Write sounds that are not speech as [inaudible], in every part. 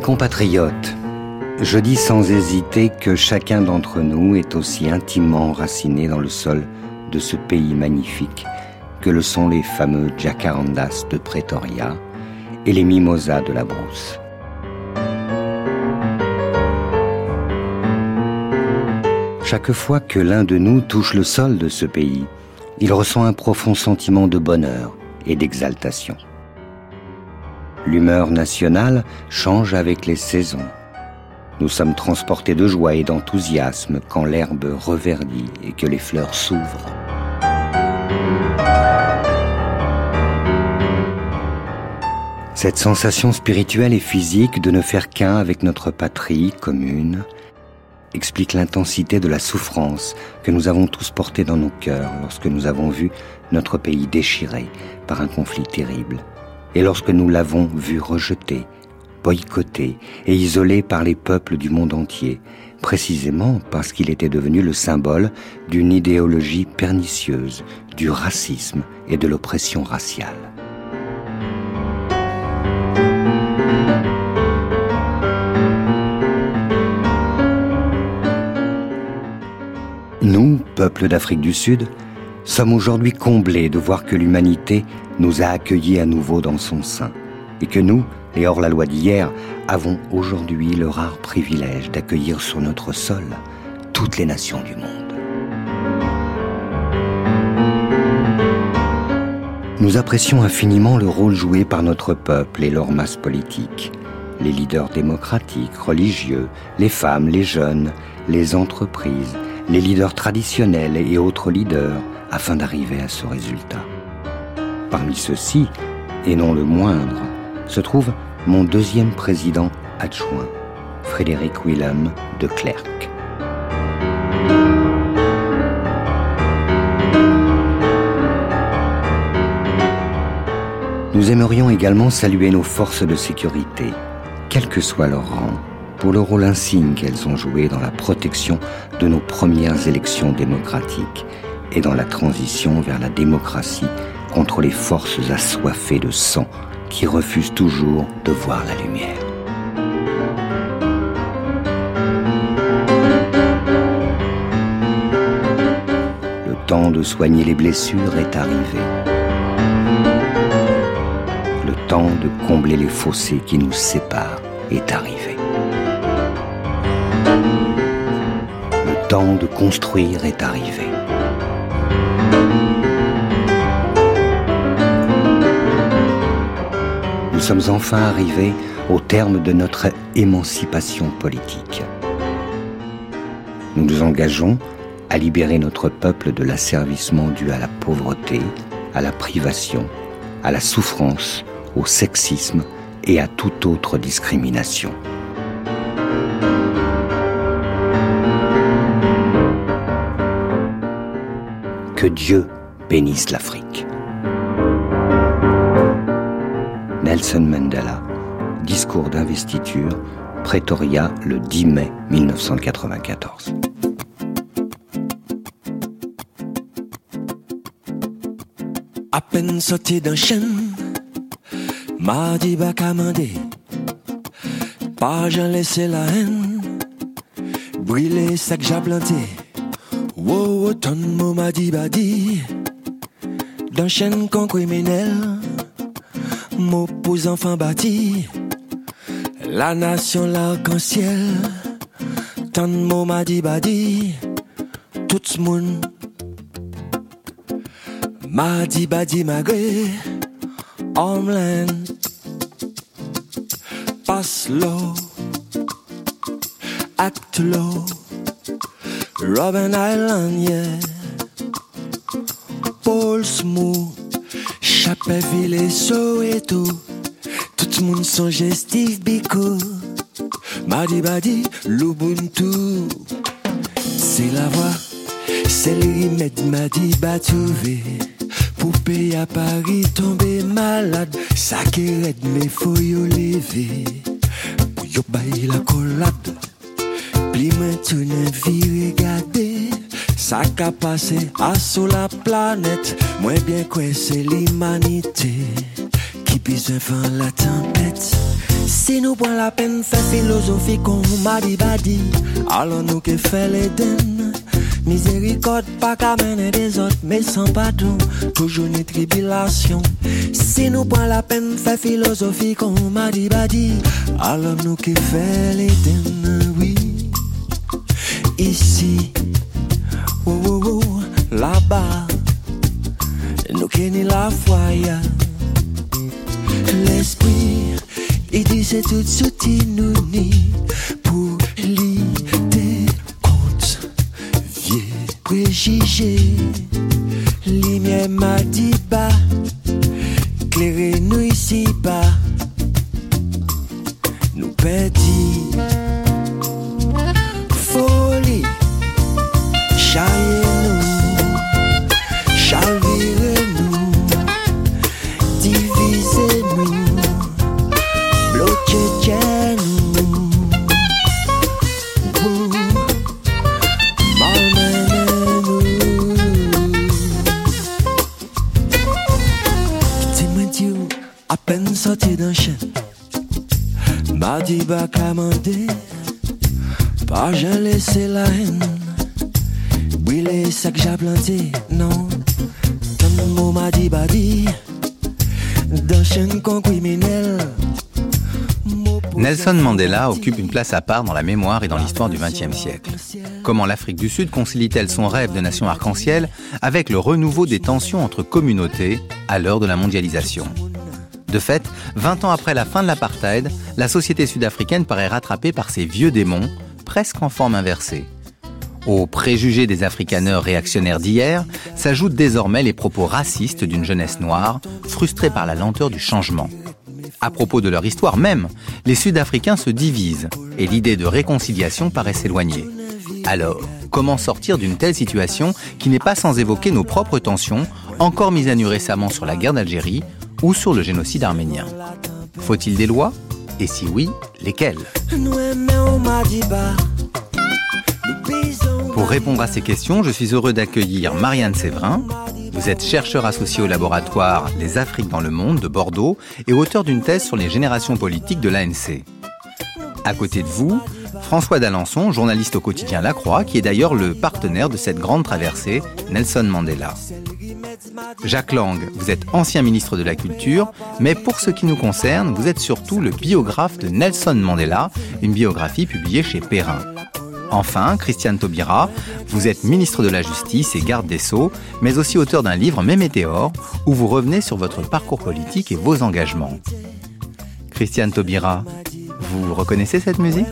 Mes compatriotes, je dis sans hésiter que chacun d'entre nous est aussi intimement enraciné dans le sol de ce pays magnifique que le sont les fameux jacarandas de Pretoria et les mimosas de la brousse. Chaque fois que l'un de nous touche le sol de ce pays, il ressent un profond sentiment de bonheur et d'exaltation. L'humeur nationale change avec les saisons. Nous sommes transportés de joie et d'enthousiasme quand l'herbe reverdit et que les fleurs s'ouvrent. Cette sensation spirituelle et physique de ne faire qu'un avec notre patrie commune explique l'intensité de la souffrance que nous avons tous portée dans nos cœurs lorsque nous avons vu notre pays déchiré par un conflit terrible et lorsque nous l'avons vu rejeté boycotté et isolé par les peuples du monde entier, précisément parce qu'il était devenu le symbole d'une idéologie pernicieuse, du racisme et de l'oppression raciale. Nous, peuple d'Afrique du Sud, sommes aujourd'hui comblés de voir que l'humanité nous a accueillis à nouveau dans son sein et que nous, et hors-la-loi d'hier, avons aujourd'hui le rare privilège d'accueillir sur notre sol toutes les nations du monde. Nous apprécions infiniment le rôle joué par notre peuple et leur masse politique, les leaders démocratiques, religieux, les femmes, les jeunes, les entreprises, les leaders traditionnels et autres leaders, afin d'arriver à ce résultat. Parmi ceux-ci, et non le moindre, se trouve mon deuxième président adjoint, Frédéric Willem de Klerk. Nous aimerions également saluer nos forces de sécurité, quel que soit leur rang, pour le rôle insigne qu'elles ont joué dans la protection de nos premières élections démocratiques et dans la transition vers la démocratie contre les forces assoiffées de sang qui refuse toujours de voir la lumière. Le temps de soigner les blessures est arrivé. Le temps de combler les fossés qui nous séparent est arrivé. Le temps de construire est arrivé. Nous sommes enfin arrivés au terme de notre émancipation politique. Nous nous engageons à libérer notre peuple de l'asservissement dû à la pauvreté, à la privation, à la souffrance, au sexisme et à toute autre discrimination. Que Dieu bénisse l'Afrique. Nelson Mandela, discours d'investiture, Pretoria le 10 mai 1994. À peine sorti d'un chêne, m'a dit bacamandé, pas j'en laissé la haine, brûler ça que j'ai. Wow, ton mot m'a dit badi, d'un chêne con criminel, M'oppose enfants bâtis, la nation l'arc-en-ciel. Tant de mots m'a dit badi, tout le monde m'a dit badi malgré Homeland. Passe l'eau, acte l'eau, Robin Island, yeah. Paul Smooth. Chapeville et Soweto, tout le monde songe Steve Biko. Madi Badi, l'Ubuntu, c'est la voix, c'est le remède Madi Batouvé. Poupée à Paris tombé malade, aide mes faut yo lever. Pour bailler la collade, puis maintenant vie regarder. Ça qu'a passé à sous la planète, moins bien c'est l'humanité qui besoin faire la tempête. Si nous prenons la peine faire philosophie qu'on m'a dit badi, alors nous que fait l'Éden. Miséricorde pas qu'à mener des autres, mais sans pardon, toujours une tribulation. Si nous prenons la peine faire philosophie qu'on m'a dit alors nous que fait oui. Ici, oh, oh, là-bas, nous qui la foi, l'esprit, il dit c'est tout ce nous ni pour l'idée compte vieux préjugé lumière m'a dit pas occupe une place à part dans la mémoire et dans l'histoire du XXe siècle. Comment l'Afrique du Sud concilie-t-elle son rêve de nation arc-en-ciel avec le renouveau des tensions entre communautés à l'heure de la mondialisation? De fait, 20 ans après la fin de l'apartheid, la société sud-africaine paraît rattrapée par ses vieux démons, presque en forme inversée. Aux préjugés des africaneurs réactionnaires d'hier s'ajoutent désormais les propos racistes d'une jeunesse noire, frustrée par la lenteur du changement. À propos de leur histoire même, les Sud-Africains se divisent et l'idée de réconciliation paraît s'éloigner. Alors, comment sortir d'une telle situation qui n'est pas sans évoquer nos propres tensions, encore mises à nu récemment sur la guerre d'Algérie ou sur le génocide arménien? Faut-il des lois? Et si oui, lesquelles? Pour répondre à ces questions, je suis heureux d'accueillir Marianne Séverin. Vous êtes chercheur associé au laboratoire Les Afriques dans le monde de Bordeaux et auteur d'une thèse sur les générations politiques de l'ANC. À côté de vous, François d'Alençon, journaliste au quotidien La Croix, qui est d'ailleurs le partenaire de cette grande traversée, Nelson Mandela. Jacques Lang, vous êtes ancien ministre de la Culture, mais pour ce qui nous concerne, vous êtes surtout le biographe de Nelson Mandela, une biographie publiée chez Perrin. Enfin, Christiane Taubira, vous êtes ministre de la Justice et garde des Sceaux, mais aussi auteur d'un livre Mémétéore, où vous revenez sur votre parcours politique et vos engagements. Christiane Taubira, vous reconnaissez cette musique?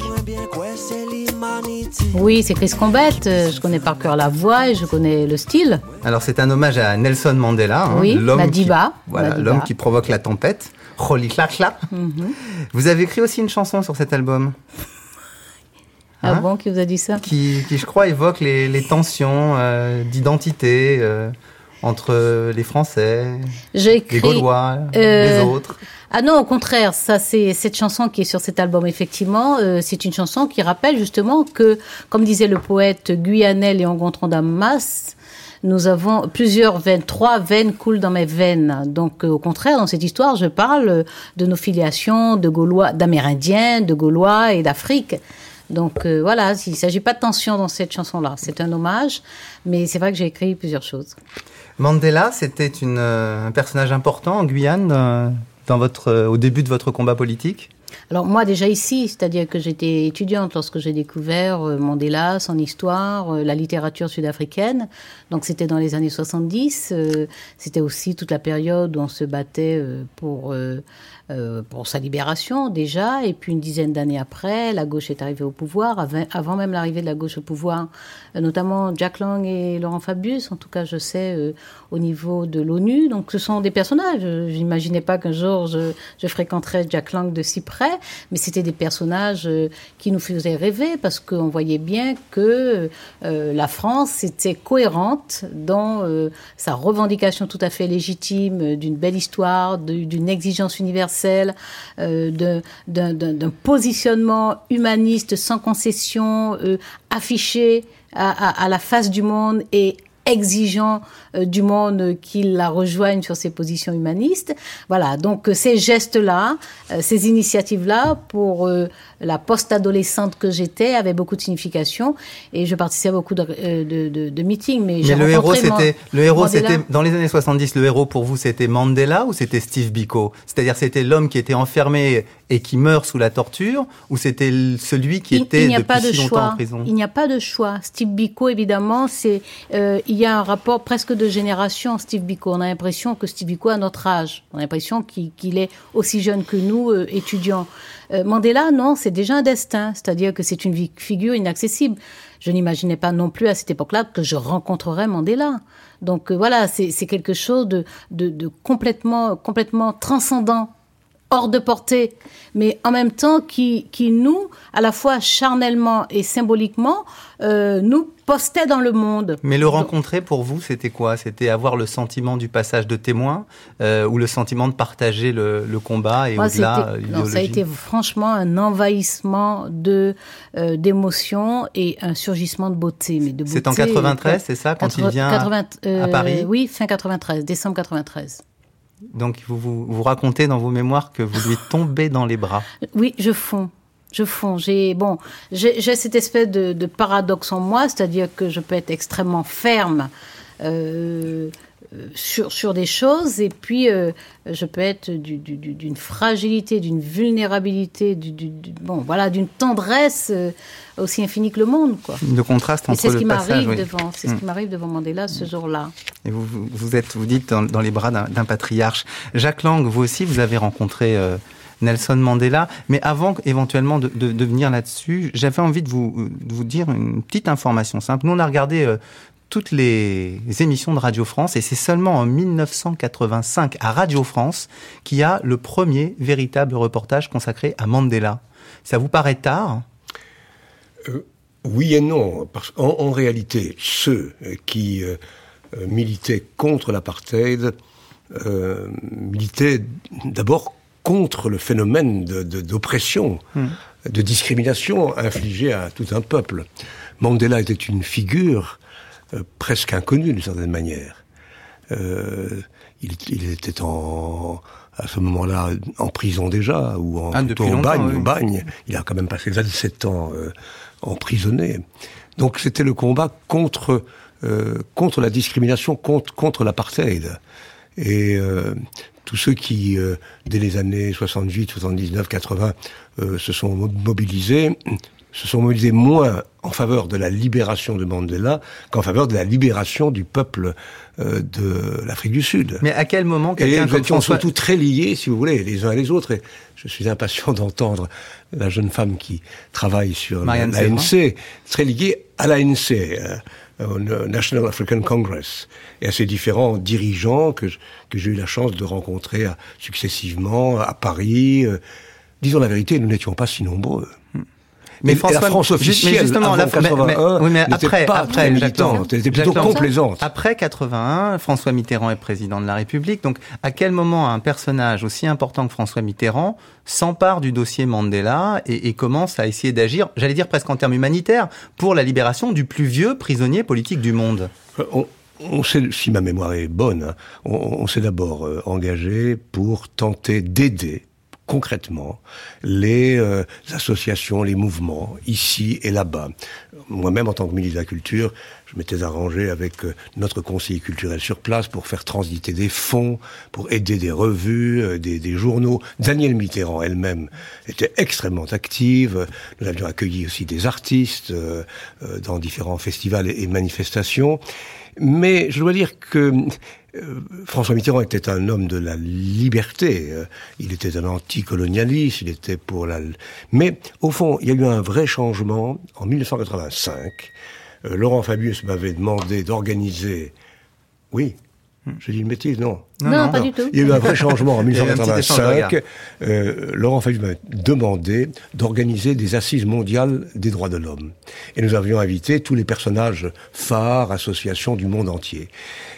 Oui, c'est Chris Combet. euh, Je connais par cœur la voix et je connais le style. Alors c'est un hommage à Nelson Mandela, hein, Oui, l'homme Madiba, qui, voilà, Madiba. l'homme qui provoque la tempête. Holy. Mhm. Vous avez écrit aussi une chanson sur cet album? Ah Hein bon, qui vous a dit ça qui, qui, je crois, évoque les, les tensions euh, d'identité euh, entre les Français, les. Gaulois, euh, les autres. Ah non, au contraire, ça c'est cette chanson qui est sur cet album. Effectivement, euh, c'est une chanson qui rappelle justement que, comme disait le poète guyanais Léon Gontran d'Amas, nous avons plusieurs veines, trois veines coulent dans mes veines. Donc, euh, au contraire, dans cette histoire, je parle de nos filiations de Gaulois, d'Amérindiens, de Gaulois et d'Afrique. Donc euh, voilà, il ne s'agit pas de tension dans cette chanson-là. C'est un hommage, mais c'est vrai que j'ai écrit plusieurs choses. Mandela, c'était euh, un personnage important en Guyane euh, dans votre, euh, au début de votre combat politique? Alors moi déjà ici, c'est-à-dire que j'étais étudiante lorsque j'ai découvert Mandela, son histoire, la littérature sud-africaine. Donc c'était dans les années 70. euh, c'était aussi toute la période où on se battait pour euh, euh, pour sa libération déjà. Et puis une dizaine d'années après, la gauche est arrivée au pouvoir. Avant, même l'arrivée de la gauche au pouvoir, euh, notamment Jack Lang et Laurent Fabius. En tout cas, je sais euh, au niveau de l'ONU. Donc ce sont des personnages. Je n'imaginais pas qu'un jour je, je fréquenterais Jack Lang de si près, mais c'était des personnages euh, qui nous faisaient rêver parce qu'on voyait bien que euh, la France était cohérente dans euh, sa revendication tout à fait légitime euh, d'une belle histoire, d'une exigence universelle, euh, d'un positionnement humaniste sans concession, euh, affiché à la face du monde et exigeant euh, du monde qu'il la rejoigne sur ses positions humanistes. Voilà, donc ces gestes-là, ces initiatives-là, pour la post-adolescente que j'étais, avaient beaucoup de signification et je participais à beaucoup de, de, de, meetings. Mais, mais le héros, c'était le héros, c'était dans les années 70. Le héros pour vous, c'était Mandela ou c'était Steve Biko? C'est-à-dire, c'était l'homme qui était enfermé et qui meurt sous la torture, ou c'était celui qui était il, depuis pas de si choix. longtemps en prison? Il n'y a pas de choix. Steve Biko, évidemment, c'est euh, il y a un rapport presque de génération. Steve Biko, on a l'impression que Steve Biko a notre âge. On a l'impression qu'il est aussi jeune que nous, euh, étudiants. Euh, Mandela, non, c'est déjà un destin, c'est-à-dire que c'est une figure inaccessible. Je n'imaginais pas non plus à cette époque-là que je rencontrerais Mandela. Donc voilà, c'est quelque chose de, de, de complètement, complètement transcendant hors de portée, mais en même temps qui, qui nous, à la fois charnellement et symboliquement, euh, nous postait dans le monde. Mais le rencontrer pour vous, c'était quoi? C'était avoir le sentiment du passage de témoin euh, ou le sentiment de partager le, le combat et au-delà l'idéologie Ça a été franchement un envahissement de euh, d'émotions et un surgissement de beauté. Mais de C'est en 93, c'est ça, quand il vient à Paris? Oui, fin 93, décembre 93. Donc vous, vous, vous racontez dans vos mémoires que vous lui tombez dans les bras. Oui, je fonds. Je fonds. J'ai bon, j'ai cette espèce de, paradoxe en moi, c'est-à-dire que je peux être extrêmement ferme euh, sur, sur des choses, et puis euh, je peux être d'une fragilité, d'une vulnérabilité, du, bon, voilà, d'une tendresse euh, aussi infinie que le monde, quoi. De contraste entre c'est ce qui m'arrive devant, c'est ce qui mm. m'arrive devant Mandela ce jour-là. Et vous, vous êtes, vous dites dans, les bras d'un patriarche. Jacques Lang, vous aussi, vous avez rencontré. Euh, Nelson Mandela. Mais avant éventuellement de, de, de venir là-dessus, j'avais envie de vous, de vous dire une petite information simple. Nous, on a regardé toutes les émissions de Radio France et c'est seulement en 1985 à Radio France qu'il y a le premier véritable reportage consacré à Mandela. Ça vous paraît tard? Euh, Oui et non, parce qu'en en réalité, ceux qui euh, militaient contre l'apartheid euh, militaient d'abord contre le phénomène d'oppression, de, hmm. de discrimination infligée à tout un peuple. Mandela était une figure presque inconnu d'une certaine manière. Euh, il, il, était en, à ce moment-là en prison déjà, ou en ah, au bagne, bagne. Il a quand même passé 27 ans euh, emprisonné. Donc c'était le combat contre euh, contre la discrimination, contre contre l'apartheid. Et euh, tous ceux qui, euh, dès les années 78, 79, 80, se sont mobilisés, se sont mobilisés moins en faveur de la libération de Mandela qu'en faveur de la libération du peuple euh, de l'Afrique du Sud. Mais à quel moment quelqu'un comme François... surtout très liés, si vous voulez, les uns et les autres. Et je suis impatient [laughs] d'entendre la jeune femme qui travaille sur l'ANC, très liée à l'ANC, euh, au National African Congress, et à ces différents dirigeants que, que j'ai eu la chance de rencontrer successivement à Paris. Euh, disons la vérité, nous n'étions pas si nombreux. Mais François, la France officielle, mais justement, avant 81, oui, mais après, pas après, militante, elle était plutôt complaisante. Après 81, François Mitterrand est président de la République. Donc, à quel moment un personnage aussi important que François Mitterrand s'empare du dossier Mandela et, et commence à essayer d'agir, j'allais dire presque en termes humanitaires, pour la libération du plus vieux prisonnier politique du monde? Euh, on, on sait, si ma mémoire est bonne, hein, on, on s'est d'abord euh, engagé pour tenter d'aider concrètement les euh, associations, les mouvements, ici et là-bas. Moi-même, en tant que ministre de la Culture, je m'étais arrangé avec euh, notre conseiller culturel sur place pour faire transiter des fonds, pour aider des revues, euh, des, des, journaux. Danielle Mitterrand elle-même était extrêmement active. Nous avions accueilli aussi des artistes dans différents festivals et manifestations. Mais je dois dire que euh, François Mitterrand était un homme de la liberté. Euh, il était un anticolonialiste, il était pour la... Mais au fond, il y a eu un vrai changement en 1985. Euh, Laurent Fabius m'avait demandé d'organiser... Oui, je dis une bêtise, non. Non, pas du tout. Il y a eu un vrai [laughs] changement en 1985. Euh, Laurent Fabius m'a demandé d'organiser des assises mondiales des droits de l'homme. Et nous avions invité tous les personnages phares, associations du monde entier.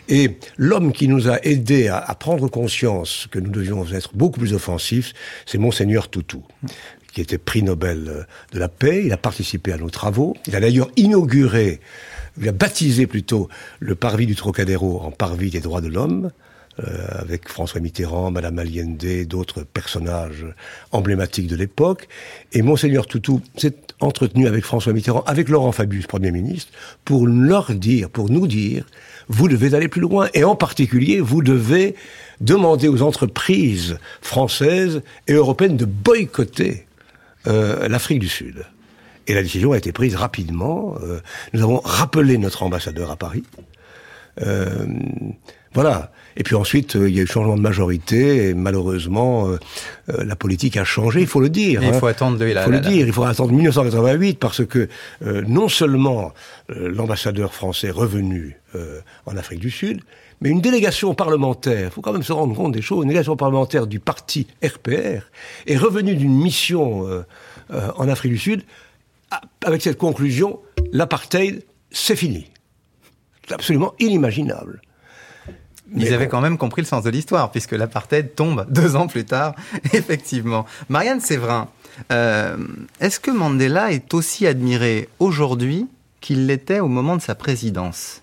Et l'homme qui nous a aidés à, à, prendre conscience que nous devions être beaucoup plus offensifs, c'est Monseigneur Toutou qui était prix Nobel de la paix. Il a participé à nos travaux. Il a d'ailleurs inauguré, il a baptisé plutôt le parvis du Trocadéro en parvis des droits de l'homme. Euh, avec François Mitterrand, Madame Allende, d'autres personnages emblématiques de l'époque. Et Monseigneur Toutou s'est entretenu avec François Mitterrand, avec Laurent Fabius, Premier ministre, pour leur dire, pour nous dire, vous devez aller plus loin. Et en particulier, vous devez demander aux entreprises françaises et européennes de boycotter euh, l'Afrique du Sud. Et la décision a été prise rapidement. Euh, nous avons rappelé notre ambassadeur à Paris. Euh, voilà. Et puis ensuite, euh, il y a eu changement de majorité et malheureusement, euh, euh, la politique a changé. Il faut le dire. il faut hein. attendre. il faut le dire. Il faut attendre 1988 parce que non seulement l'ambassadeur français revenu en Afrique du Sud, mais une délégation parlementaire. Il faut quand même se rendre compte des choses. Une délégation parlementaire du parti RPR est revenue d'une mission en Afrique du Sud avec cette conclusion l'apartheid, c'est fini. C'est absolument inimaginable. Ils avaient quand même compris le sens de l'histoire, puisque l'apartheid tombe [laughs] deux ans plus tard, [laughs] effectivement. Marianne Séverin, euh, est-ce que Mandela est aussi admiré aujourd'hui qu'il l'était au moment de sa présidence?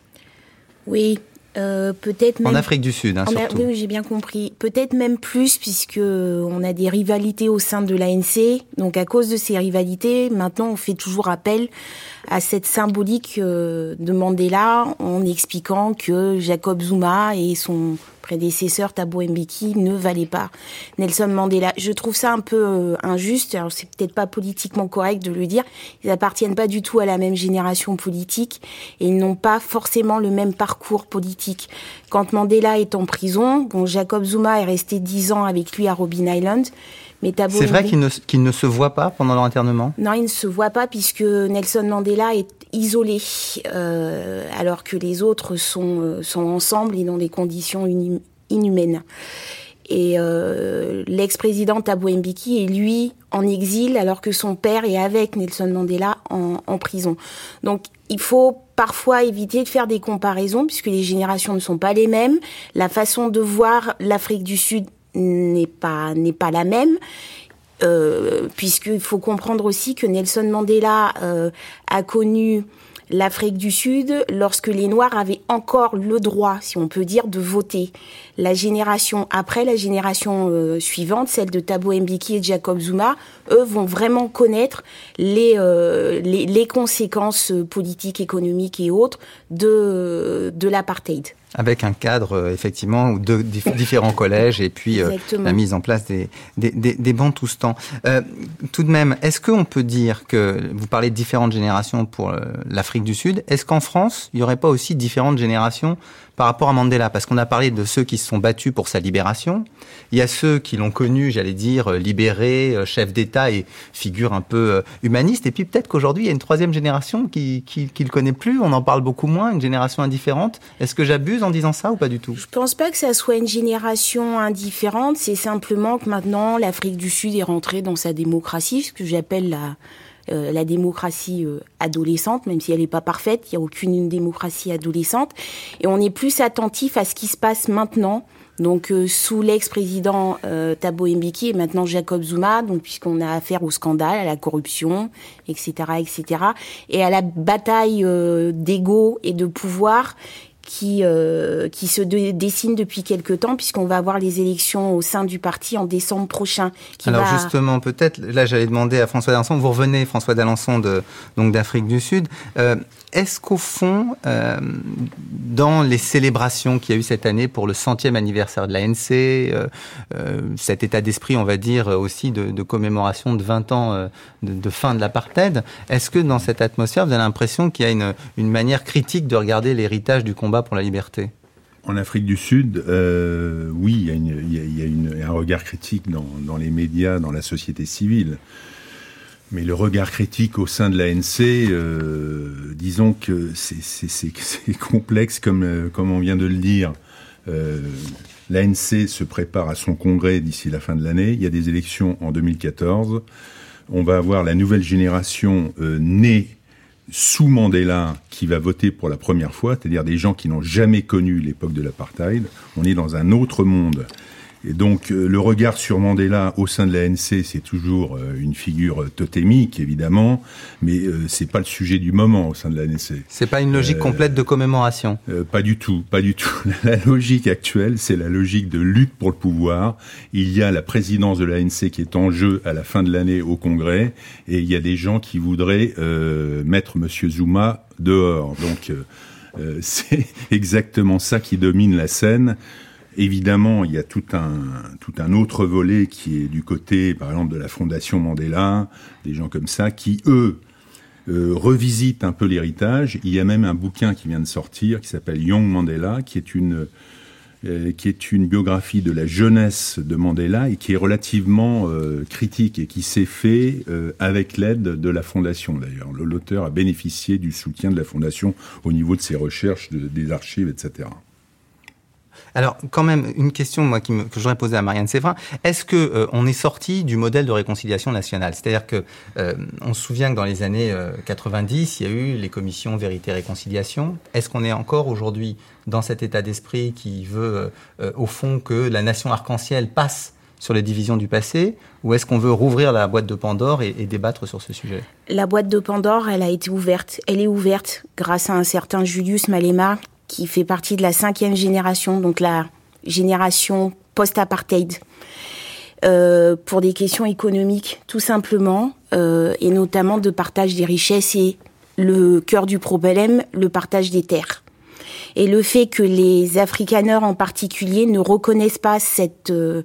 Oui, euh, peut-être même... En Afrique du Sud, hein, surtout. Oui, j'ai bien compris. Peut-être même plus, puisque on a des rivalités au sein de l'ANC. Donc, à cause de ces rivalités, maintenant, on fait toujours appel à cette symbolique euh, de Mandela en expliquant que Jacob Zuma et son prédécesseur Thabo Mbeki ne valaient pas Nelson Mandela. Je trouve ça un peu euh, injuste. Alors c'est peut-être pas politiquement correct de le dire. Ils appartiennent pas du tout à la même génération politique et ils n'ont pas forcément le même parcours politique. Quand Mandela est en prison, bon Jacob Zuma est resté dix ans avec lui à Robben Island. C'est vrai qu'il ne, ne, se voit pas pendant leur internement? Non, il ne se voit pas puisque Nelson Mandela est isolé, euh, alors que les autres sont, euh, sont ensemble et dans des conditions inhumaines. Et euh, l'ex-président Thabo Mbeki est lui en exil alors que son père est avec Nelson Mandela en, en prison. Donc il faut parfois éviter de faire des comparaisons puisque les générations ne sont pas les mêmes. La façon de voir l'Afrique du Sud n'est pas n'est pas la même. Euh, puisqu'il faut comprendre aussi que Nelson Mandela euh, a connu l'Afrique du Sud lorsque les Noirs avaient encore le droit, si on peut dire, de voter. La génération après, la génération euh, suivante, celle de Thabo Mbeki et Jacob Zuma, eux vont vraiment connaître les, les, les, conséquences politiques, économiques et autres de, de l'apartheid avec un cadre euh, effectivement de différents [laughs] collèges et puis euh, la mise en place des, des, des, des bancs tout ce temps. Euh, tout de même, est-ce qu'on peut dire que vous parlez de différentes générations pour l'Afrique du Sud Est-ce qu'en France, il n'y aurait pas aussi différentes générations par rapport à Mandela, parce qu'on a parlé de ceux qui se sont battus pour sa libération. Il y a ceux qui l'ont connu, j'allais dire, euh, libéré, euh, chef d'État et figure un peu euh, humaniste. Et puis peut-être qu'aujourd'hui, il y a une troisième génération qui, qui, le connaît plus. On en parle beaucoup moins, une génération indifférente. Est-ce que j'abuse en disant ça ou pas du tout? Je pense pas que ça soit une génération indifférente. C'est simplement que maintenant, l'Afrique du Sud est rentrée dans sa démocratie, ce que j'appelle la euh, la démocratie euh, adolescente, même si elle n'est pas parfaite, il n'y a aucune démocratie adolescente. Et on est plus attentif à ce qui se passe maintenant. Donc euh, sous l'ex-président Thabo Mbeki et maintenant Jacob Zuma, donc puisqu'on a affaire au scandale, à la corruption, etc., etc., et à la bataille d'ego et de pouvoir qui, euh, qui se dessine depuis quelque temps, puisqu'on va avoir les élections au sein du parti en décembre prochain. Alors justement, peut-être, là j'allais demander à François D'Alençon, vous revenez François D'Alençon de, donc d'Afrique du Sud, euh, est-ce qu'au fond, euh, dans les célébrations qu'il y a eu cette année pour le centième anniversaire de l'ANC, euh, euh, cet état d'esprit, on va dire, aussi de, commémoration de 20 ans de, fin de l'apartheid, est-ce que dans cette atmosphère, vous avez l'impression qu'il y a une, manière critique de regarder l'héritage du combat pour la liberté? En Afrique du Sud, oui, il y a, un regard critique dans, les médias, dans la société civile. Mais le regard critique au sein de l'ANC, euh, disons que c'est complexe comme, euh, comme on vient de le dire. Euh, L'ANC se prépare à son congrès d'ici la fin de l'année. Il y a des élections en 2014. On va avoir la nouvelle génération née sous Mandela qui va voter pour la première fois, c'est-à-dire des gens qui n'ont jamais connu l'époque de l'apartheid. On est dans un autre monde. Et donc euh, le regard sur Mandela au sein de l'ANC, c'est toujours euh, une figure totémique évidemment, mais euh, c'est pas le sujet du moment au sein de l'ANC. C'est pas une logique complète de commémoration. pas du tout, pas du tout. [laughs] La logique actuelle, c'est la logique de lutte pour le pouvoir. Il y a la présidence de l'ANC qui est en jeu à la fin de l'année au Congrès, et il y a des gens qui voudraient mettre Monsieur Zuma dehors. Donc [laughs] c'est exactement ça qui domine la scène. Évidemment, il y a tout un, autre volet qui est du côté, par exemple, de la Fondation Mandela, des gens comme ça, qui, eux, euh, revisitent un peu l'héritage. Il y a même un bouquin qui vient de sortir, qui s'appelle Young Mandela, qui est une... Euh, biographie de la jeunesse de Mandela et qui est relativement euh, critique et qui s'est fait avec l'aide de la fondation d'ailleurs. L'auteur a bénéficié du soutien de la fondation au niveau de ses recherches, des archives, etc. Alors, quand même, une question que je voudrais poser à Marianne Séverin. Est-ce que euh, on est sorti du modèle de réconciliation nationale? C'est-à-dire que euh, on se souvient que dans les années 90, euh, il y a eu les commissions vérité réconciliation. Est-ce qu'on est encore aujourd'hui dans cet état d'esprit qui veut, au fond, que la nation arc-en-ciel passe sur les divisions du passé? Ou est-ce qu'on veut rouvrir la boîte de Pandore et, débattre sur ce sujet? La boîte de Pandore, elle a été ouverte. Elle est ouverte grâce à un certain Julius Malema qui fait partie de la cinquième génération, donc la génération post-apartheid. Euh, pour des questions économiques, tout simplement, euh, et notamment de partage des richesses et le cœur du problème, le partage des terres. Et le fait que les Afrikaners en particulier ne reconnaissent pas cette euh,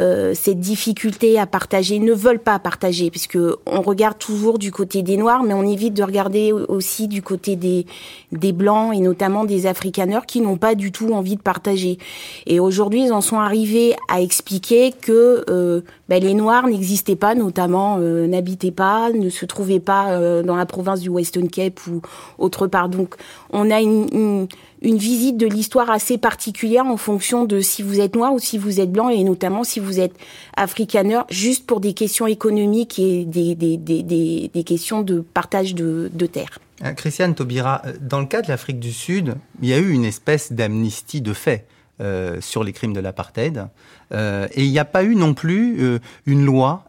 euh, cette difficulté à partager, ne veulent pas partager, puisque on regarde toujours du côté des Noirs, mais on évite de regarder aussi du côté des, des Blancs et notamment des Afrikaners qui n'ont pas du tout envie de partager. Et aujourd'hui, ils en sont arrivés à expliquer que euh, ben, les Noirs n'existaient pas, notamment euh, n'habitaient pas, ne se trouvaient pas euh, dans la province du Western Cape ou autre part. Donc, on a une, une visite de l'histoire assez particulière en fonction de si vous êtes noir ou si vous êtes blanc et notamment si vous êtes africaner, juste pour des questions économiques et des, questions de partage de, de terres. Euh, Christiane Taubira, dans le cas de l'Afrique du Sud, il y a eu une espèce d'amnistie de fait. Euh, sur les crimes de l'apartheid. Euh, et il n'y a pas eu non plus euh, une loi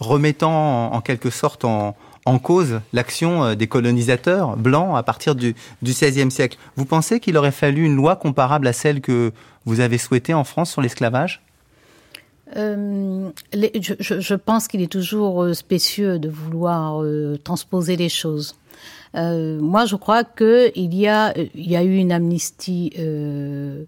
remettant en, quelque sorte en, cause l'action des colonisateurs blancs à partir du, XVIe siècle. Vous pensez qu'il aurait fallu une loi comparable à celle que vous avez souhaitée en France sur l'esclavage? Les, je, pense qu'il est toujours spécieux de vouloir transposer les choses. Euh, moi, je crois qu'il y a, il y a eu une amnistie euh, euh,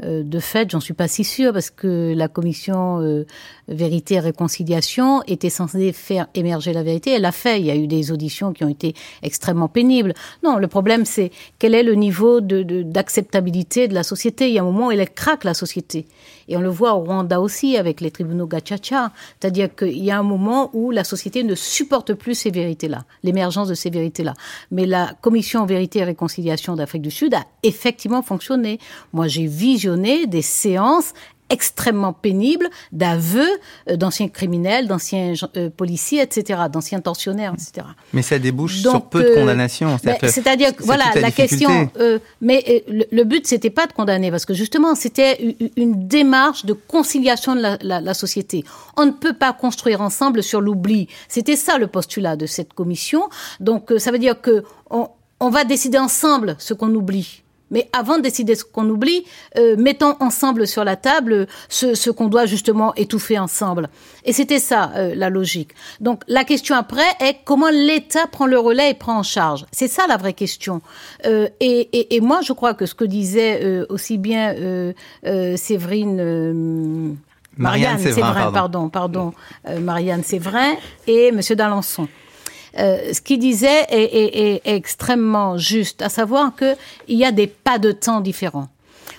de fait, j'en suis pas si sûre parce que la commission euh, vérité et réconciliation était censée faire émerger la vérité. Elle l'a fait. Il y a eu des auditions qui ont été extrêmement pénibles. Non, le problème c'est quel est le niveau d'acceptabilité de, de, de, la société. Il y a un moment où elle craque la société. Et on le voit au Rwanda aussi avec les tribunaux gachacha. C'est-à-dire qu'il y a un moment où la société ne supporte plus ces vérités-là, l'émergence de ces vérités-là. Mais la commission vérité et réconciliation d'Afrique du Sud a effectivement fonctionné. Moi, j'ai visionné des séances extrêmement pénible d'aveux euh, d'anciens criminels, d'anciens euh, policiers, etc., d'anciens tortionnaires, etc. Mais ça débouche Donc, sur peu de condamnations. C'est-à-dire que, voilà, la, la question. Euh, mais euh, le, le but, c'était pas de condamner, parce que justement, c'était une démarche de conciliation de la, la, la, société. On ne peut pas construire ensemble sur l'oubli. C'était ça le postulat de cette commission. Donc, euh, ça veut dire que on, on va décider ensemble ce qu'on oublie. Mais avant de décider ce qu'on oublie, euh, mettons ensemble sur la table ce, ce qu'on doit justement étouffer ensemble. Et c'était ça euh, la logique. Donc la question après est comment l'État prend le relais et prend en charge. C'est ça la vraie question. Euh, et, et, et, moi, je crois que ce que disait euh, aussi bien euh, euh, Séverine. Marianne, Séverin, Séverin, pardon, pardon, pardon Marianne Séverin et Monsieur d'Alençon. Euh, ce qu'il disait est, est, est, extrêmement juste, à savoir qu'il y a des pas de temps différents.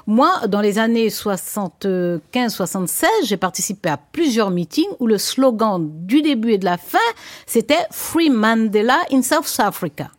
Moi, dans les années 75-76, j'ai participé à plusieurs meetings où le slogan du début et de la fin, c'était Free Mandela in South Africa.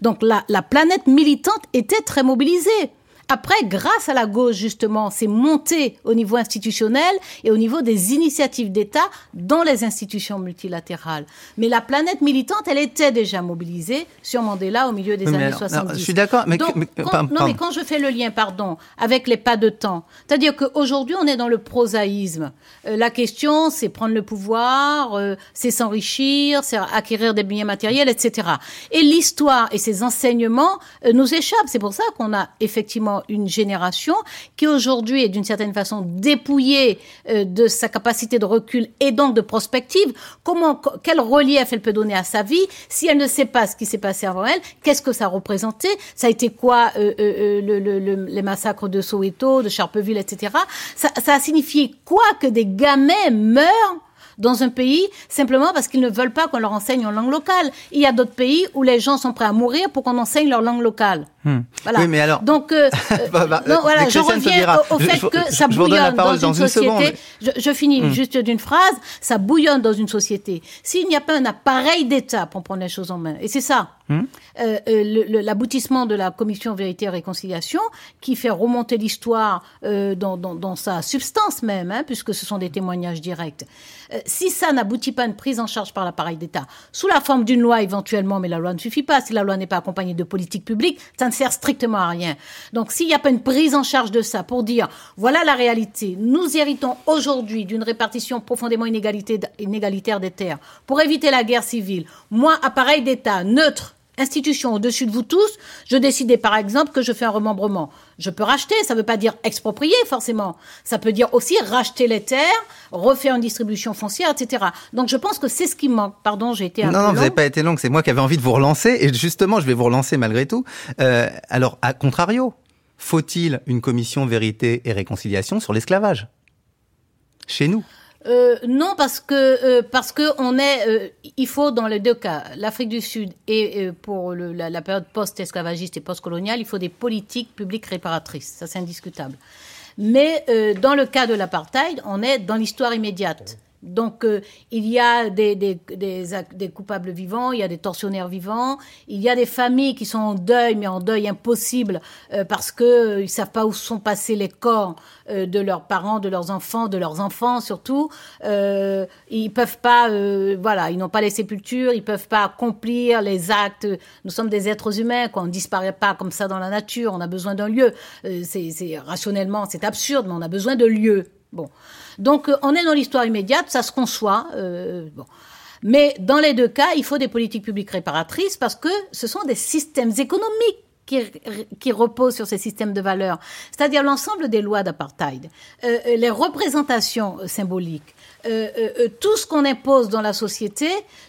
Donc la, la planète militante était très mobilisée Après, grâce à la gauche, justement, c'est monté au niveau institutionnel et au niveau des initiatives d'État dans les institutions multilatérales. Mais la planète militante, elle était déjà mobilisée sur Mandela au milieu des années 70. je suis d'accord, mais, non, mais quand je fais le lien, pardon, avec les pas de temps, c'est-à-dire qu'aujourd'hui, on est dans le prosaïsme. Euh, la question, c'est prendre le pouvoir, euh, c'est s'enrichir, c'est acquérir des biens matériels, etc. Et l'histoire et ses enseignements euh, nous échappent. C'est pour ça qu'on a effectivement une génération qui aujourd'hui est d'une certaine façon dépouillée euh, de sa capacité de recul et donc de prospective. Comment, quel relief elle peut donner à sa vie si elle ne sait pas ce qui s'est passé avant elle? Qu'est-ce que ça représentait? Ça a été quoi euh, euh, le, les massacres de Soweto, de Charpeville, etc. Ça, ça a signifié quoi que des gamins meurent dans un pays simplement parce qu'ils ne veulent pas qu'on leur enseigne en langue locale. Il y a d'autres pays où les gens sont prêts à mourir pour qu'on enseigne leur langue locale. Hmm. Voilà. Oui, mais alors. Donc, euh, [laughs] bah, bah, non, voilà, je reviens au, fait que ça bouillonne dans, une société. Je, je, finis hmm. juste d'une phrase. Ça bouillonne dans une société. S'il n'y a pas un appareil d'État pour prendre les choses en main, et c'est ça, hmm? euh, euh, l'aboutissement de la commission vérité et réconciliation, qui fait remonter l'histoire euh, dans, dans, dans, sa substance même, hein, puisque ce sont des témoignages directs. Euh, si ça n'aboutit pas à une prise en charge par l'appareil d'État, sous la forme d'une loi éventuellement, mais la loi ne suffit pas, si la loi n'est pas accompagnée de politique publique, ça ne sert strictement à rien. Donc s'il n'y a pas une prise en charge de ça pour dire, voilà la réalité, nous héritons aujourd'hui d'une répartition profondément inégalitaire des terres, pour éviter la guerre civile, moi, appareil d'État neutre, institution au-dessus de vous tous, je décidais par exemple que je fais un remembrement. Je peux racheter, ça ne veut pas dire exproprier forcément. Ça peut dire aussi racheter les terres, refaire une distribution foncière, etc. Donc je pense que c'est ce qui manque. Pardon, j'ai été un non, Non, vous n'avez pas été long, c'est moi qui avais envie de vous relancer. Et justement, je vais vous relancer malgré tout. Euh, alors, à contrario, faut-il une commission vérité et réconciliation sur l'esclavage? Chez nous euh, non, parce que euh, parce que on est, euh, il faut dans les deux cas, l'Afrique du Sud et pour la, période post-esclavagiste et post-coloniale, il faut des politiques publiques réparatrices. Ça, c'est indiscutable. Mais dans le cas de l'apartheid, on est dans l'histoire immédiate. Donc, euh, il y a des, des, des, coupables vivants, il y a des tortionnaires vivants, il y a des familles qui sont en deuil, mais en deuil impossible euh, parce que euh, ils savent pas où sont passés les corps de leurs parents, de leurs enfants, de leurs enfants surtout. ils peuvent pas, voilà, ils n'ont pas les sépultures, ils peuvent pas accomplir les actes. Nous sommes des êtres humains, quoi. On ne disparaît pas comme ça dans la nature. On a besoin d'un lieu. c'est rationnellement, c'est absurde, mais on a besoin de lieux. Bon. Donc, euh, on est dans l'histoire immédiate, ça se conçoit. Euh, bon. Mais dans les deux cas, il faut des politiques publiques réparatrices parce que ce sont des systèmes économiques qui, qui reposent sur ces systèmes de valeurs, c'est-à-dire l'ensemble des lois d'apartheid, euh, les représentations symboliques, tout ce qu'on impose dans la société,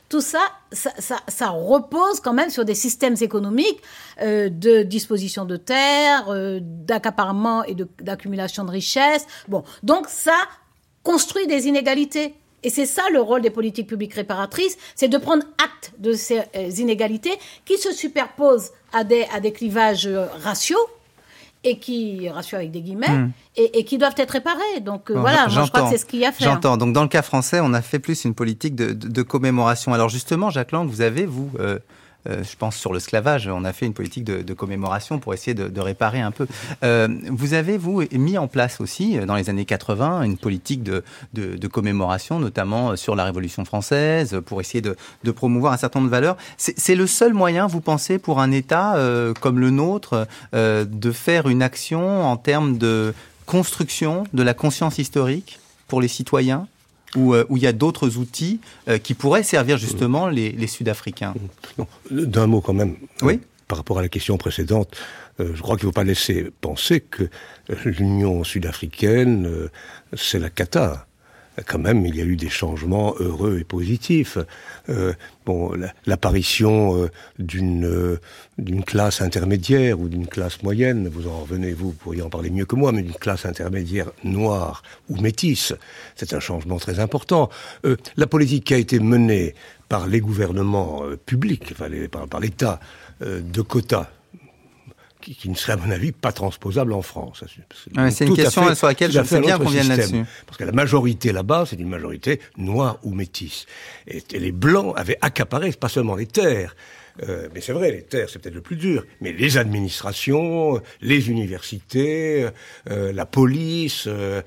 tout ça ça, ça, ça, repose quand même sur des systèmes économiques de disposition de terres, d'accaparement et d'accumulation de, de richesses. Bon, donc ça construit des inégalités. Et c'est ça le rôle des politiques publiques réparatrices, c'est de prendre acte de ces euh, inégalités qui se superposent à des, à des clivages euh, raciaux et qui ratio avec des guillemets hmm. et, qui doivent être réparés. Donc euh, voilà, je crois que c'est ce qu'il y a à faire. J'entends. Donc dans le cas français, on a fait plus une politique de, de, commémoration. Alors justement, Jacques Lang, vous avez vous euh, je pense sur l'esclavage, on a fait une politique de, commémoration pour essayer de, réparer un peu. Euh, vous avez, vous, mis en place aussi, euh, dans les années 80, une politique de, commémoration, notamment sur la Révolution française, pour essayer de, promouvoir un certain nombre de valeurs. C'est le seul moyen, vous pensez, pour un État comme le nôtre, de faire une action en termes de construction de la conscience historique pour les citoyens? Euh, où, il y a d'autres outils euh, qui pourraient servir justement les, Sud-Africains D'un mot quand même. Oui. Par rapport à la question précédente, euh, je crois qu'il ne faut pas laisser penser que l'Union sud-africaine, c'est la cata quand même, il y a eu des changements heureux et positifs. Euh, l'apparition euh, d'une euh, d'une classe intermédiaire ou d'une classe moyenne, vous en revenez, vous, pourriez en parler mieux que moi, mais d'une classe intermédiaire noire ou métisse, c'est un changement très important. la politique qui a été menée par les gouvernements publics, enfin, par, par l'État, de quotas qui, ne serait, à mon avis, pas transposable en France. c'est une question sur laquelle je sais bien qu'on vienne là-dessus. Parce que la majorité là-bas, c'est une majorité noire ou métisse. Et, les Blancs avaient accaparé, pas seulement les terres, Euh, mais c'est vrai, les terres, c'est peut-être le plus dur. Mais les administrations, les universités, euh, la police, euh,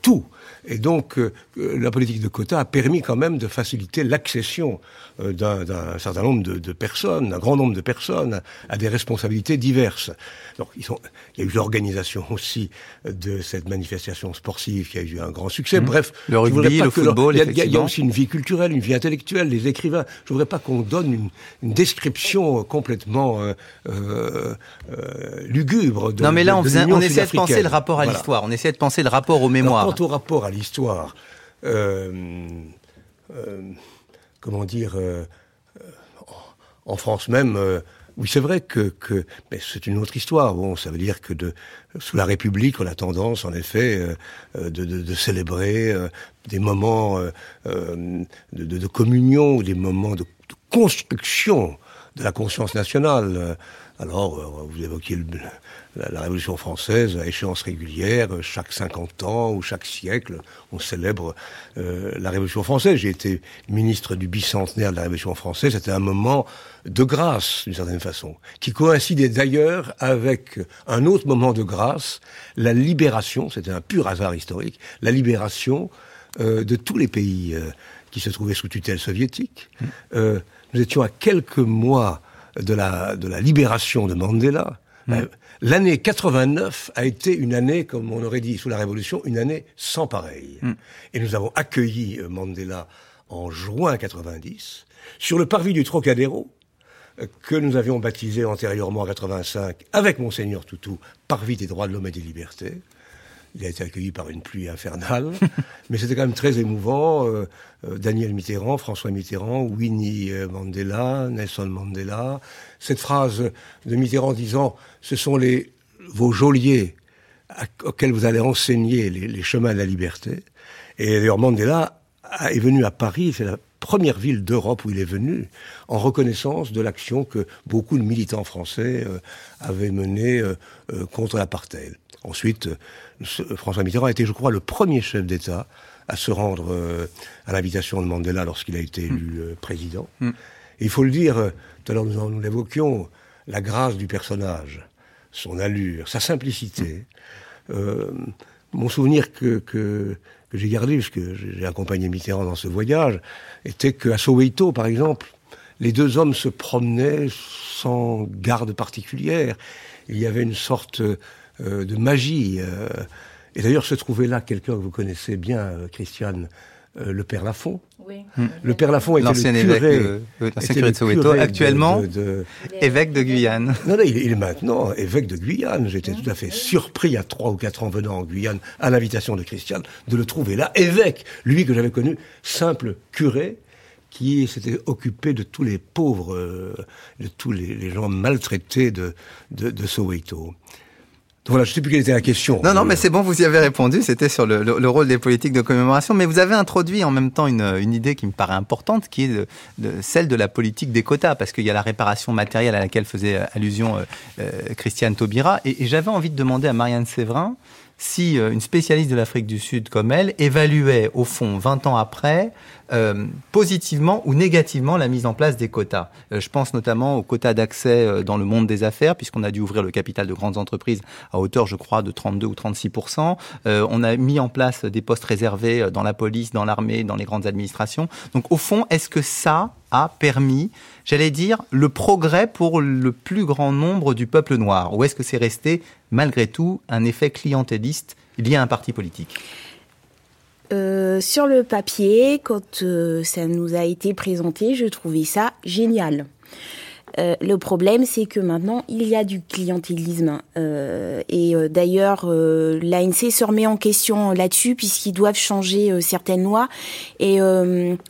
tout. Et donc, la politique de quotas a permis quand même de faciliter l'accession d'un certain nombre de, de personnes, d'un grand nombre de personnes, à des responsabilités diverses. Donc, ils sont, il y a eu l'organisation aussi de cette manifestation sportive qui a eu un grand succès. Mmh. Bref, le rugby, le football, il y, y, a aussi une vie culturelle, une vie intellectuelle, les écrivains. Je voudrais pas qu'on donne une, une description complètement euh, euh, lugubre de Non, mais là, on, de, faisait, on essayait de penser le rapport à Voilà. l'histoire. On essayait de penser le rapport aux mémoires. Alors, quant au rapport à l'histoire, euh, euh, comment dire, euh, en France même, oui, c'est vrai que, c'est une autre histoire. Bon, ça veut dire que sous la République, on a tendance, en effet, de, célébrer des moments de, communion, des moments de, construction de la conscience nationale. Alors, vous évoquiez le, la, la, Révolution française à échéance régulière, chaque 50 ans ou chaque siècle, on célèbre euh, la Révolution française. J'ai été ministre du bicentenaire de la Révolution française. C'était un moment de grâce, d'une certaine façon, qui coïncidait d'ailleurs avec un autre moment de grâce, la libération, c'était un pur hasard historique, la libération euh, de tous les pays euh, qui se trouvaient sous tutelle soviétique. Mmh. nous étions à quelques mois de la, de la libération de Mandela. Mmh. L'année 89 a été une année, comme on aurait dit sous la Révolution, une année sans pareil. Mmh. Et nous avons accueilli Mandela en juin 90 sur le parvis du Trocadéro, que nous avions baptisé antérieurement en 85 avec Monseigneur Toutou, Parvis des droits de l'homme et des libertés. Il a été accueilli par une pluie infernale, [laughs] mais c'était quand même très émouvant. Euh, euh, Daniel Mitterrand, François Mitterrand, Winnie Mandela, Nelson Mandela. Cette phrase de Mitterrand disant « ce sont les, vos geôliers auxquels vous allez enseigner les, les chemins de la liberté ». Et d'ailleurs Mandela est venu à Paris, c'est la première ville d'Europe où il est venu, en reconnaissance de l'action que beaucoup de militants français euh, avaient menée euh, euh, contre l'apartheid. Ensuite, François Mitterrand a été, je crois, le premier chef d'État à se rendre à l'invitation de Mandela lorsqu'il a été élu mm. président. Mm. Et il faut le dire, tout à l'heure nous, nous l'évoquions, la grâce du personnage, son allure, sa simplicité. mon souvenir que, que que j'ai gardé, puisque j'ai accompagné Mitterrand dans ce voyage, était qu'à Soweto, par exemple, les deux hommes se promenaient sans garde particulière. Il y avait une sorte euh, de magie. Euh, et d'ailleurs, se trouvait là quelqu'un que vous connaissez bien, euh, Christiane, le père Lafont. Oui. Hum. Le père Lafont était l'ancien évêque de, l'ancien curé de Soweto, actuellement de, de, de... évêque de Guyane. Non, non, il, il, est maintenant évêque de Guyane. J'étais tout à fait surpris, il y a trois ou quatre ans venant en Guyane, à l'invitation de Christiane, de le trouver là, évêque. Lui que j'avais connu, simple curé, qui s'était occupé de tous les pauvres, euh, de tous les, les gens maltraités de, de, de Soweto. Voilà, je ne sais plus quelle était la question. Non, non, mais c'est bon, vous y avez répondu. C'était sur le, le, le, rôle des politiques de commémoration. Mais vous avez introduit en même temps une, une idée qui me paraît importante, qui est de, de, celle de la politique des quotas, parce qu'il y a la réparation matérielle à laquelle faisait allusion euh, euh, Christiane Taubira. Et, et j'avais envie de demander à Marianne Séverin si euh, une spécialiste de l'Afrique du Sud comme elle évaluait, au fond, 20 ans après, euh, positivement ou négativement la mise en place des quotas. Euh, je pense notamment aux quotas d'accès dans le monde des affaires, puisqu'on a dû ouvrir le capital de grandes entreprises à hauteur, je crois, de 32 ou 36% euh, On a mis en place des postes réservés dans la police, dans l'armée, dans les grandes administrations. Donc, au fond, est-ce que ça a permis, j'allais dire, le progrès pour le plus grand nombre du peuple noir Ou est-ce que c'est resté, malgré tout, un effet clientéliste lié à un parti politique? Euh, sur le papier, quand euh, ça nous a été présenté, je trouvais ça génial. Euh, le problème, c'est que maintenant, il y a du clientélisme. Euh, et euh, d'ailleurs, l'ANC se remet en question là-dessus, puisqu'ils doivent changer certaines lois. Et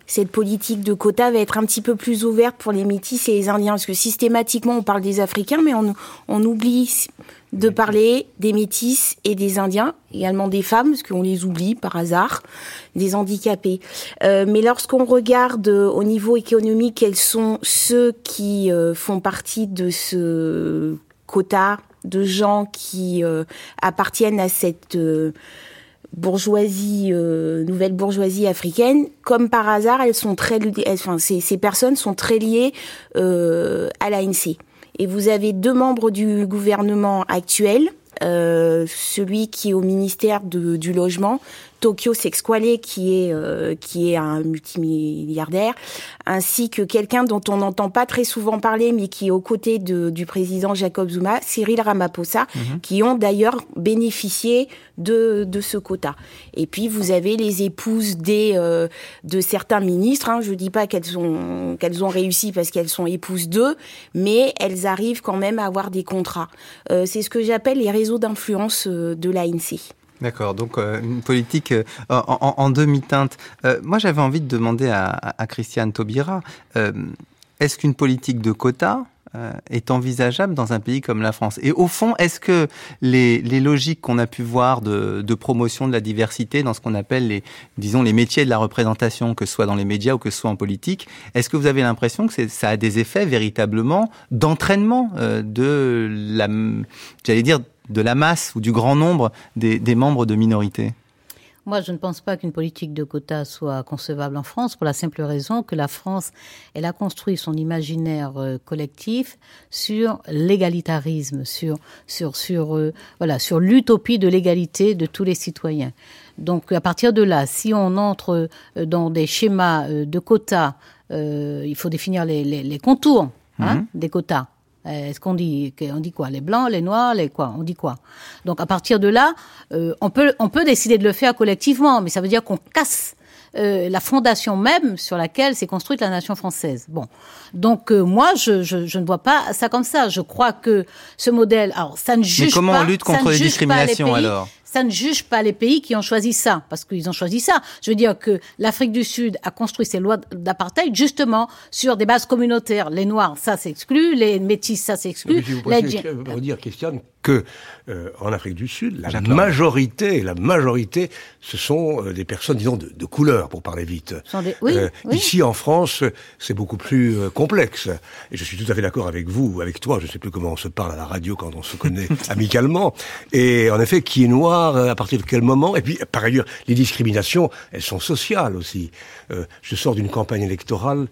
cette politique de quota va être un petit peu plus ouverte pour les métis et les Indiens, parce que systématiquement, on parle des Africains, mais on oublie de parler des métis et des indiens, également des femmes, parce qu'on les oublie par hasard, des handicapés. Euh, mais lorsqu'on regarde euh, au niveau économique quels sont ceux qui euh, font partie de ce quota de gens qui appartiennent à cette bourgeoisie, nouvelle bourgeoisie africaine, comme par hasard, elles sont très, enfin, ces, ces personnes sont très liées à l'ANC. Et vous avez deux membres du gouvernement actuel, euh, celui qui est au ministère du logement, Tokyo Sexquale, qui est euh, qui est un multimilliardaire, ainsi que quelqu'un dont on n'entend pas très souvent parler, mais qui est aux côtés de, du président Jacob Zuma, Cyril Ramaphosa, mhm. qui ont d'ailleurs bénéficié de, de ce quota. Et puis vous avez les épouses des euh, de certains ministres. Hein, je dis pas qu'elles ont qu'elles ont réussi parce qu'elles sont épouses d'eux, mais elles arrivent quand même à avoir des contrats. Euh, c'est ce que j'appelle les réseaux d'influence de l'ANC. D'accord, donc euh, une politique euh, en, demi-teinte. Euh, moi, j'avais envie de demander à, Christiane Taubira, est-ce qu'une politique de quotas est envisageable dans un pays comme la France? Et au fond, est-ce que les, logiques qu'on a pu voir de, promotion de la diversité dans ce qu'on appelle les, disons, les métiers de la représentation, que ce soit dans les médias ou que ce soit en politique, est-ce que vous avez l'impression que ça a des effets véritablement d'entraînement de la, j'allais dire, de la masse ou du grand nombre des, membres de minorités moi, je ne pense pas qu'une politique de quotas soit concevable en France pour la simple raison que la France, elle a construit son imaginaire euh, collectif sur l'égalitarisme, sur sur sur euh, voilà, sur l'utopie de l'égalité de tous les citoyens. Donc, à partir de là, si on entre euh, dans des schémas de quotas, il faut définir les, contours hein, mhm. des quotas. Euh, est-ce qu'on dit, on dit quoi? Les blancs, les noirs, les quoi? On dit quoi? Donc à partir de là, euh, on peut on peut décider de le faire collectivement, mais ça veut dire qu'on casse euh, la fondation même sur laquelle s'est construite la nation française. Bon, donc moi je, je, je, ne vois pas ça comme ça. Je crois que ce modèle, alors ça ne juge mais comment on lutte contre les discriminations alors? Ça ne juge pas les pays qui ont choisi ça, parce qu'ils ont choisi ça. Je veux dire que l'Afrique du Sud a construit ses lois d'apartheid justement sur des bases communautaires. Les Noirs, ça s'exclut, les Métis, ça s'exclut. Je vous dire, Christiane, que euh, en Afrique du Sud, la majorité, la majorité, ce sont euh, des personnes, disons, de, de, couleur, pour parler vite. Euh, ici, en France, c'est beaucoup plus complexe. Et je suis tout à fait d'accord avec vous, avec toi. Je ne sais plus comment on se parle à la radio quand on se connaît [laughs] amicalement. Et en effet, qui est noir, à partir de quel moment? Et puis, par ailleurs, les discriminations, elles sont sociales aussi. je sors d'une campagne électorale.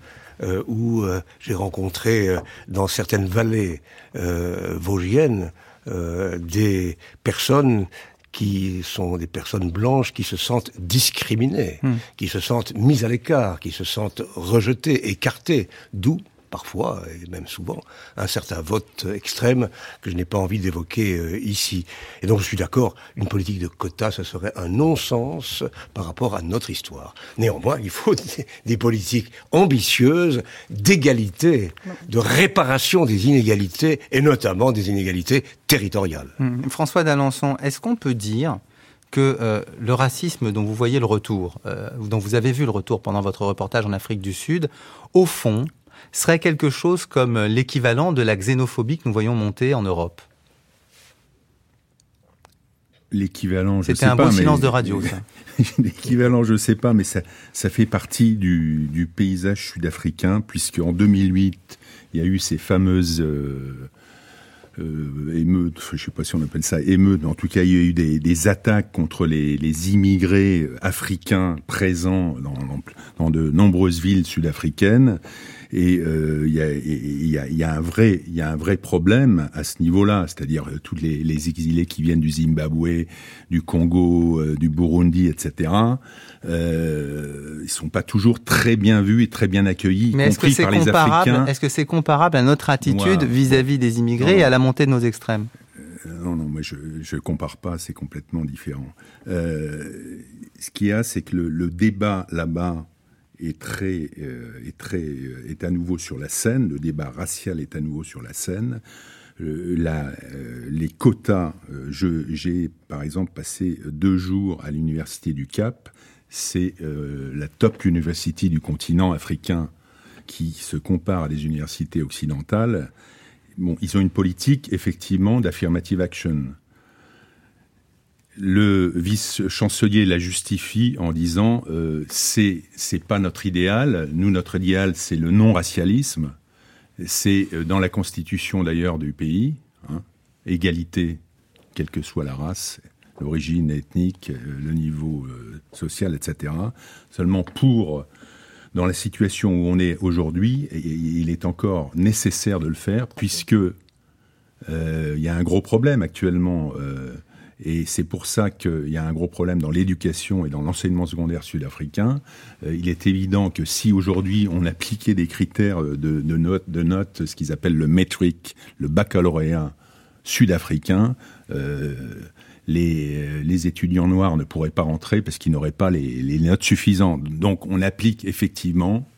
où j'ai rencontré dans certaines vallées vosgiennes euh, des personnes qui sont des personnes blanches qui se sentent discriminées, hmm. qui se sentent mises à l'écart, qui se sentent rejetées, écartées, d'où parfois, et même souvent, un certain vote extrême que je n'ai pas envie d'évoquer euh, ici. Et donc je suis d'accord, une politique de quotas, ça serait un non-sens par rapport à notre histoire. Néanmoins, il faut [laughs] des, politiques ambitieuses d'égalité, de réparation des inégalités, et notamment des inégalités territoriales. Hum, François d'Alençon, est-ce qu'on peut dire que euh, le racisme dont vous voyez le retour, euh, dont vous avez vu le retour pendant votre reportage en Afrique du Sud, au fond, serait quelque chose comme l'équivalent de la xénophobie que nous voyons monter en Europe L'équivalent, je sais pas. C'était un beau silence de radio, ça. [laughs] L'équivalent, je sais pas, mais ça, ça fait partie du, du paysage sud-africain, puisque en 2008, il y a eu ces fameuses euh, euh, émeutes, je sais pas si on appelle ça émeutes, mais en tout cas, il y a eu des, des attaques contre les, les, immigrés africains présents dans de nombreuses villes sud-africaines. Et euh, il y, a, y, a, y, a, un vrai, il y a un vrai problème à ce niveau-là, c'est-à-dire euh, tous les, les, exilés qui viennent du Zimbabwe, du Congo, euh, du Burundi, etc. Euh, ils sont pas toujours très bien vus et très bien accueillis, Mais compris par les Africains. Est-ce que c'est comparable à notre attitude vis-à-vis des immigrés et à la montée de nos extrêmes? Non, non, moi je je compare pas, c'est complètement différent. Ce qu'il y a, c'est que le, le débat là-bas est très, euh, est très, euh, est à nouveau sur la scène. Le débat racial est à nouveau sur la scène. Euh, la, les quotas, j'ai par exemple passé deux jours à l'université du Cap. C'est la top university du continent africain qui se compare à des universités occidentales. Bon, ils ont une politique effectivement d'affirmative action le vice-chancelier la justifie en disant euh, c'est pas notre idéal. Nous, notre idéal, c'est le non-racialisme. C'est euh, dans la constitution d'ailleurs du pays, hein, égalité, quelle que soit la race, l'origine ethnique, le niveau social, etc. Seulement pour dans la situation où on est aujourd'hui, il est encore nécessaire de le faire, puisque il y a un gros problème actuellement et c'est pour ça qu'il y a un gros problème dans l'éducation et dans l'enseignement secondaire sud-africain. Euh, il est évident que si aujourd'hui on appliquait des critères de, notes, de notes, ce qu'ils appellent le métrique, le baccalauréat sud-africain, euh, les, les, étudiants noirs ne pourraient pas rentrer parce qu'ils n'auraient pas les, les, notes suffisantes. Donc on applique effectivement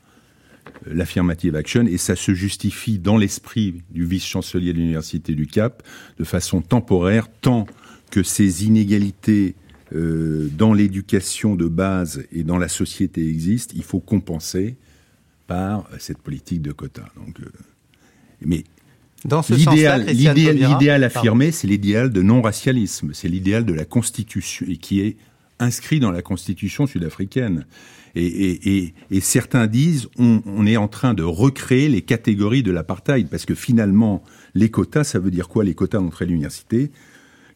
l'affirmative action et ça se justifie dans l'esprit du vice-chancelier de l'université du Cap de façon temporaire, tant que ces inégalités euh, dans l'éducation de base et dans la société existent, il faut compenser par cette politique de quotas. Donc, euh, mais l'idéal, affirmé, c'est l'idéal de non-racialisme, c'est l'idéal de la Constitution et qui est inscrit dans la Constitution sud-africaine. Et, et, et, certains disent on, on, est en train de recréer les catégories de l'apartheid parce que finalement les quotas, ça veut dire quoi les quotas d'entrée à l'université?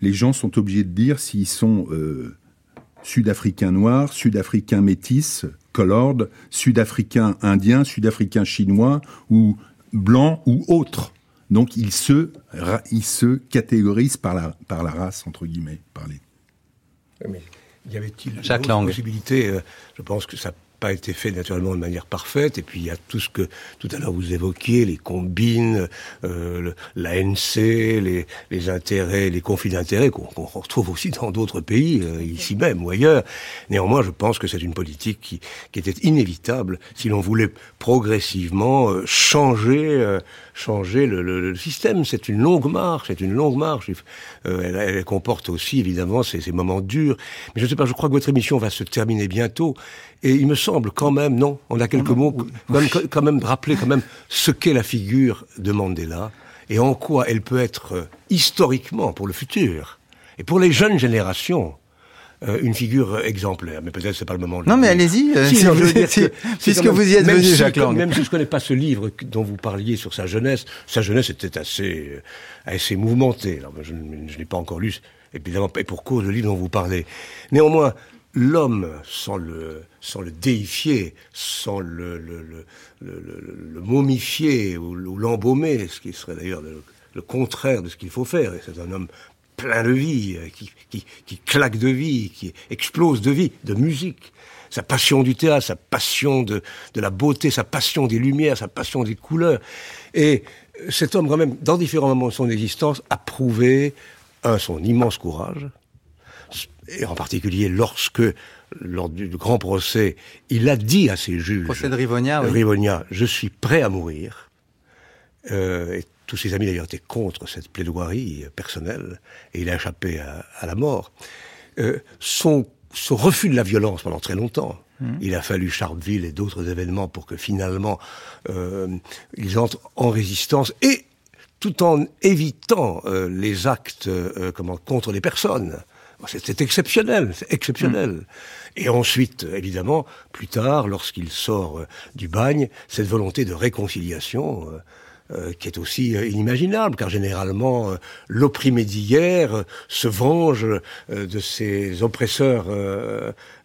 Les gens sont obligés de dire s'ils sont euh, sud-africains noirs, sud-africains métis, colored, sud-africains indiens, sud-africains chinois ou blancs ou autres. Donc ils se, ils se catégorisent par la, par la race, entre guillemets, par les... Mais y avait-il une possibilité euh, Je pense que ça pas été fait naturellement de manière parfaite. Et puis il y a tout ce que tout à l'heure vous évoquiez, les combines, euh, l'ANC, les, les intérêts, les conflits d'intérêts qu'on retrouve aussi dans d'autres pays, euh, ici même ou ailleurs. Néanmoins, je pense que c'est une politique qui, qui, était inévitable si l'on voulait progressivement euh, changer, euh, changer le, le, le système. C'est une longue marche, c'est une longue marche. Euh, elle, elle, comporte aussi évidemment ces, ces moments durs. Mais je ne sais pas, je crois que votre émission va se terminer bientôt. Et il me semble quand même, non, on a quelques mots, quand même, quand même rappeler quand même ce qu'est la figure de Mandela et en quoi elle peut être euh, historiquement pour le futur et pour les jeunes générations euh, une figure exemplaire. Mais peut-être c'est pas le moment. De non, mais allez-y. Euh, si, si, puisque vous y êtes venu, si, Jacques Lang. Même si je connais pas ce livre dont vous parliez sur sa jeunesse, sa jeunesse était assez, euh, assez mouvementée. Alors, je, je n'ai pas encore lu, évidemment, et pour cause le livre dont vous parlez. Néanmoins, l'homme, sans le, sans le déifier, sans le, le, le, le momifier ou, l'embaumer, ce qui serait d'ailleurs le, contraire de ce qu'il faut faire. C'est un homme plein de vie, euh, qui, qui, qui, claque de vie, qui explose de vie, de musique. Sa passion du théâtre, sa passion de, de la beauté, sa passion des lumières, sa passion des couleurs. Et cet homme, quand même, dans différents moments de son existence, a prouvé, un, son immense courage, et en particulier lorsque, lors du grand procès, il a dit à ses juges... Procès de Rivonia, oui. Rivonia, je suis prêt à mourir. Euh, et tous ses amis d'ailleurs étaient contre cette plaidoirie personnelle, et il a échappé à, à la mort. Euh, son, son refus de la violence pendant très longtemps, mmh. il a fallu Sharpeville et d'autres événements pour que finalement euh, ils entrent en résistance, et tout en évitant euh, les actes euh, comment, contre les personnes. C'est exceptionnel, c'est exceptionnel. Mmh. Et ensuite, évidemment, plus tard, lorsqu'il sort euh, du bagne, cette volonté de réconciliation euh, qui est aussi euh, inimaginable, car généralement euh, l'opprimé d'hier se venge de ses oppresseurs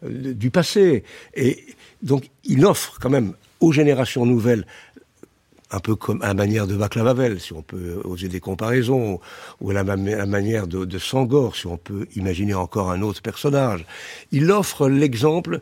du passé. Et donc il offre quand même aux générations nouvelles un peu comme à la manière de Vaclav Havel, si on peut oser des comparaisons, ou à la, manière de, de Sangor, si on peut imaginer encore un autre personnage. Il offre l'exemple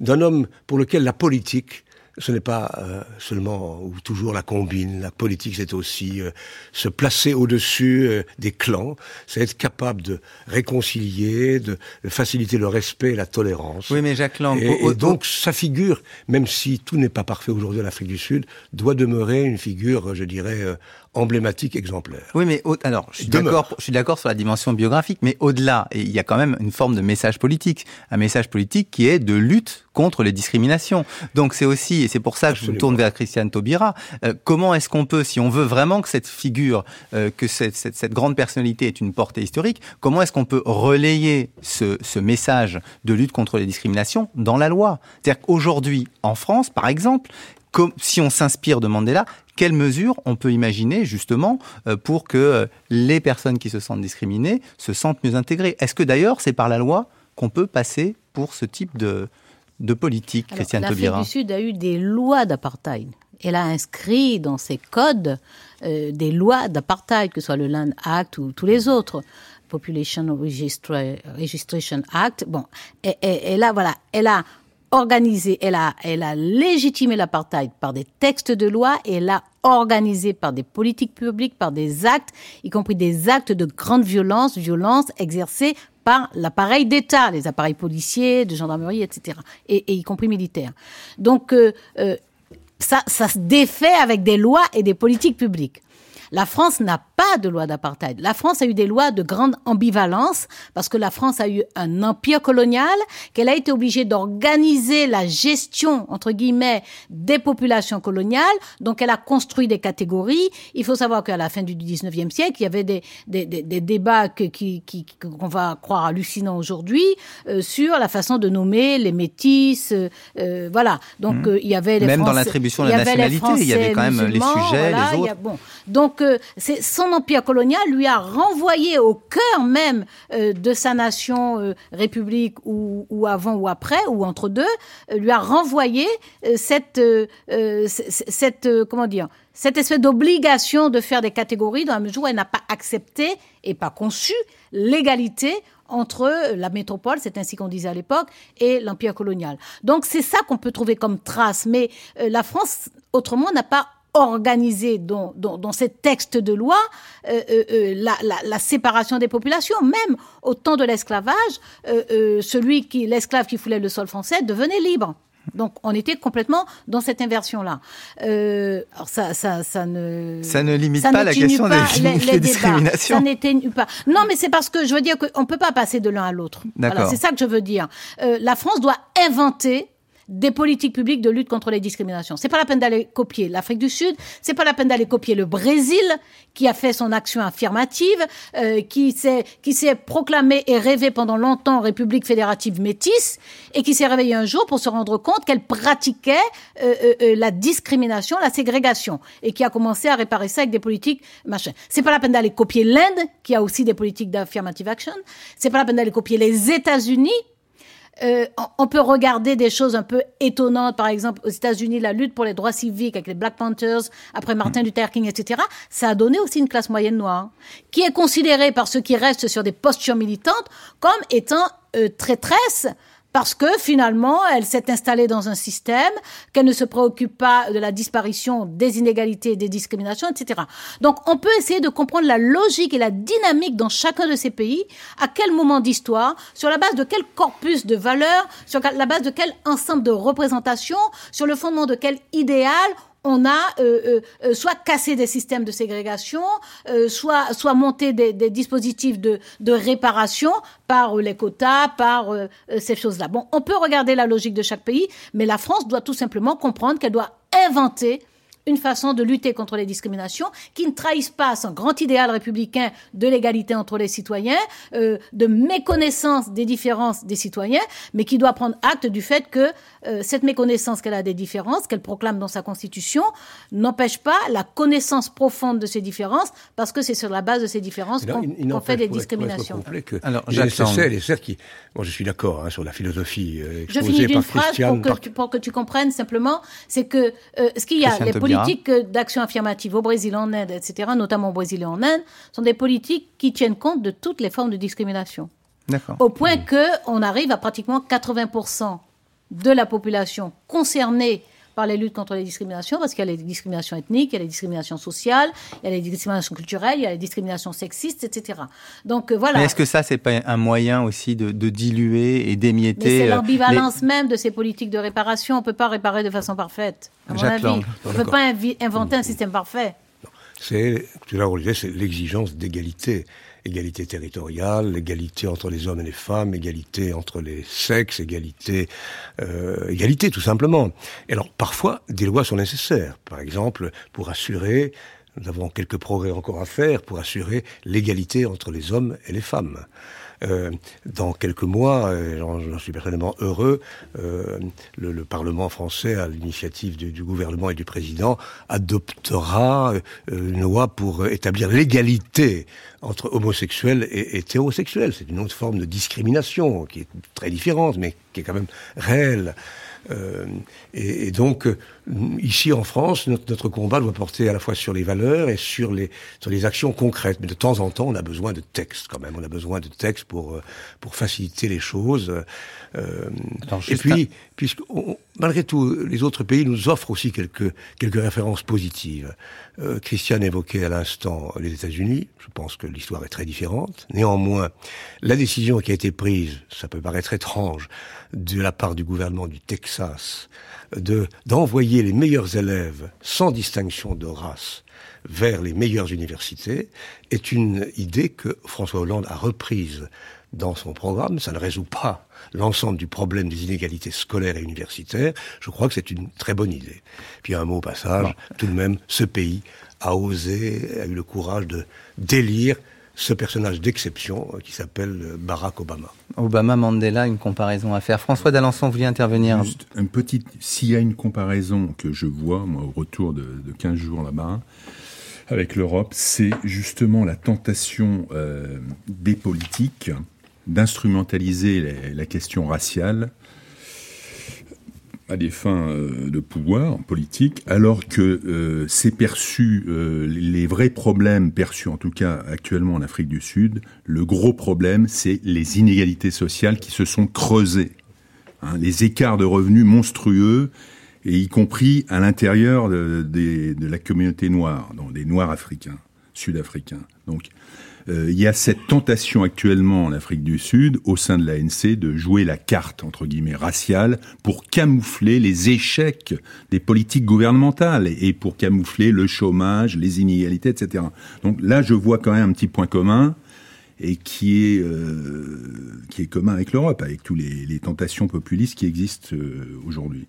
d'un homme pour lequel la politique ce n'est pas euh, seulement ou toujours la combine. La politique, c'est aussi euh, se placer au-dessus euh, des clans. C'est être capable de réconcilier, de, de, faciliter le respect et la tolérance. Oui, mais Jacques Lang... Et, et donc, sa figure, même si tout n'est pas parfait aujourd'hui en Afrique du Sud, doit demeurer une figure, je dirais, emblématique, exemplaire. Oui, mais au, alors, je suis d'accord, je suis d'accord sur la dimension biographique, mais au-delà, il y a quand même une forme de message politique, un message politique qui est de lutte contre les discriminations. Donc c'est aussi, et c'est pour ça que Absolument. je me tourne vers Christiane Taubira, euh, comment est-ce qu'on peut, si on veut vraiment que cette figure, euh, que cette, cette, cette, grande personnalité ait une portée historique, comment est-ce qu'on peut relayer ce, ce message de lutte contre les discriminations dans la loi? C'est-à-dire qu'aujourd'hui, en France, par exemple, si on s'inspire de Mandela, quelles mesures on peut imaginer justement euh, pour que euh, les personnes qui se sentent discriminées se sentent mieux intégrées? Est-ce que d'ailleurs c'est par la loi qu'on peut passer pour ce type de, de politique, Christiane Taubira L'Afrique du Sud a eu des lois d'apartheid. Elle a inscrit dans ses codes euh, des lois d'apartheid, que ce soit le Land Act ou tous les autres. Population Registration Act. Bon, et, et, là, voilà, elle a organisé, elle a, elle a légitimé l'apartheid par des textes de loi et elle a organisé par des politiques publiques, par des actes, y compris des actes de grande violence, violence exercée par l'appareil d'État, les appareils policiers, de gendarmerie, etc., et, y compris militaires. Donc, euh, euh, ça, ça se défait avec des lois et des politiques publiques. La France n'a pas de loi d'apartheid. La France a eu des lois de grande ambivalence parce que la France a eu un empire colonial, qu'elle a été obligée d'organiser la gestion, entre guillemets, des populations coloniales. Donc elle a construit des catégories. Il faut savoir qu'à la fin du 19e siècle, il y avait des, des, des, débats qu'on qui, qui, qu'on va croire hallucinants aujourd'hui euh, sur la façon de nommer les métis. Euh, euh voilà. Donc mmh. il y avait les Même dans l'attribution de la nationalité, il y avait quand même les sujets, les autres. bon. Donc son empire colonial lui a renvoyé au cœur même euh, de sa nation euh, république ou, ou, avant ou après ou entre deux, euh, lui a renvoyé cette cette comment dire cette espèce d'obligation de faire des catégories dans la mesure où elle n'a pas accepté et pas conçu l'égalité entre la métropole, c'est ainsi qu'on disait à l'époque, et l'empire colonial. Donc c'est ça qu'on peut trouver comme trace. Mais la France, autrement, n'a pas organisé dans, dans, dans ces textes de loi euh, euh, euh, la, la, la, séparation des populations. Même au temps de l'esclavage, celui qui, l'esclave qui foulait le sol français devenait libre. Donc on était complètement dans cette inversion-là. Euh, alors ça, ça, ça ne ça ne limite pas la question des, les, discriminations. Ça n'éteigne pas. Non, mais c'est parce que je veux dire qu'on peut pas passer de l'un à l'autre. Voilà, c'est ça que je veux dire. Euh, la France doit inventer des politiques publiques de lutte contre les discriminations. C'est pas la peine d'aller copier l'Afrique du Sud, c'est pas la peine d'aller copier le Brésil qui a fait son action affirmative, euh, qui s'est qui s'est proclamé et rêvé pendant longtemps République fédérative métisse et qui s'est réveillé un jour pour se rendre compte qu'elle pratiquait euh, euh, la discrimination, la ségrégation et qui a commencé à réparer ça avec des politiques machin. C'est pas la peine d'aller copier l'Inde qui a aussi des politiques d'affirmative action, c'est pas la peine d'aller copier les États-Unis euh, on peut regarder des choses un peu étonnantes, par exemple aux États-Unis, la lutte pour les droits civiques avec les Black Panthers, après Martin Luther King, etc. Ça a donné aussi une classe moyenne noire, qui est considérée par ceux qui restent sur des postures militantes comme étant euh, traîtresse parce que finalement, elle s'est installée dans un système, qu'elle ne se préoccupe pas de la disparition des inégalités des discriminations, etc. Donc, on peut essayer de comprendre la logique et la dynamique dans chacun de ces pays, à quel moment d'histoire, sur la base de quel corpus de valeurs, sur la base de quel ensemble de représentations, sur le fondement de quel idéal on a euh, euh, euh, soit cassé des systèmes de ségrégation, soit soit monté des, dispositifs de, de, réparation par les quotas, par ces choses-là. Bon, on peut regarder la logique de chaque pays, mais la France doit tout simplement comprendre qu'elle doit inventer une façon de lutter contre les discriminations qui ne trahissent pas son grand idéal républicain de l'égalité entre les citoyens, euh, de méconnaissance des différences des citoyens, mais qui doit prendre acte du fait que euh, cette méconnaissance qu'elle a des différences, qu'elle proclame dans sa constitution, n'empêche pas la connaissance profonde de ces différences, parce que c'est sur la base de ces différences qu'on fait des discriminations. Que Alors, les SSL qui, bon, je suis d'accord hein, sur la philosophie. Euh, je finis d'une phrase pour que, tu, pour que tu comprennes simplement, c'est que euh, ce qu'il y a, les politiques d'action affirmative au Brésil, en Inde, etc., notamment au Brésil et en Inde, sont des politiques qui tiennent compte de toutes les formes de discrimination. Au point qu'on que on arrive à pratiquement 80% de la population concernée par les luttes contre les discriminations, parce qu'il y a les discriminations ethniques, il y a les discriminations sociales, il y a les discriminations culturelles, il y a les discriminations sexistes, etc. Donc euh, voilà. Mais est-ce que ça, c'est pas un moyen aussi de, diluer et d'émietter C'est euh, l'ambivalence même de ces politiques de réparation. On peut pas réparer de façon parfaite, à mon avis. On ne peut pas inventer un système parfait. C'est, à l'heure, c'est l'exigence d'égalité égalité territoriale, égalité entre les hommes et les femmes, égalité entre les sexes, égalité, euh, égalité tout simplement. Et alors parfois, des lois sont nécessaires. Par exemple, pour assurer, nous avons quelques progrès encore à faire pour assurer l'égalité entre les hommes et les femmes. Euh, dans quelques mois, j'en suis personnellement heureux, euh, le, le, Parlement français, à l'initiative du, gouvernement et du président, adoptera une loi pour établir l'égalité entre homosexuels et hétérosexuels. C'est une autre forme de discrimination qui est très différente, mais qui est quand même réelle. Euh, et, donc, euh, ici en France, notre, notre, combat doit porter à la fois sur les valeurs et sur les, sur les actions concrètes. Mais de temps en temps, on a besoin de textes quand même. On a besoin de textes pour, euh, pour faciliter les choses. Euh, et puis, puisque malgré tout, les autres pays nous offrent aussi quelques, quelques références positives. Euh, Christiane évoquait à l'instant les États-Unis. Je pense que l'histoire est très différente. Néanmoins, la décision qui a été prise, ça peut paraître étrange, de la part du gouvernement du Texas, de d'envoyer les meilleurs élèves sans distinction de race vers les meilleures universités, est une idée que François Hollande a reprise dans son programme. Ça ne résout pas l'ensemble du problème des inégalités scolaires et universitaires. Je crois que c'est une très bonne idée. Puis un mot au passage, tout de même, ce pays a osé, a eu le courage de délire ce personnage d'exception euh, qui s'appelle euh, Barack Obama. Obama Mandela, une comparaison à faire. François d'Alençon, vous vouliez intervenir Juste un petit, s'il y a une comparaison que je vois, moi, au retour de, de 15 jours là-bas, avec l'Europe, c'est justement la tentation euh, des politiques d'instrumentaliser la, la, question raciale à des fins euh, de pouvoir politique, alors que euh, c'est perçu, euh, les vrais problèmes perçus en tout cas actuellement en Afrique du Sud, le gros problème, c'est les inégalités sociales qui se sont creusées. Hein, les écarts de revenus monstrueux, et y compris à l'intérieur de, de, la communauté noire, donc des Noirs africains, sud-africains. Donc euh, il y a cette tentation actuellement en Afrique du Sud, au sein de l'ANC, de jouer la carte, entre guillemets, raciale, pour camoufler les échecs des politiques gouvernementales et pour camoufler le chômage, les inégalités, etc. Donc là, je vois quand même un petit point commun et qui est, euh, qui est commun avec l'Europe, avec tous les, les, tentations populistes qui existent euh, aujourd'hui.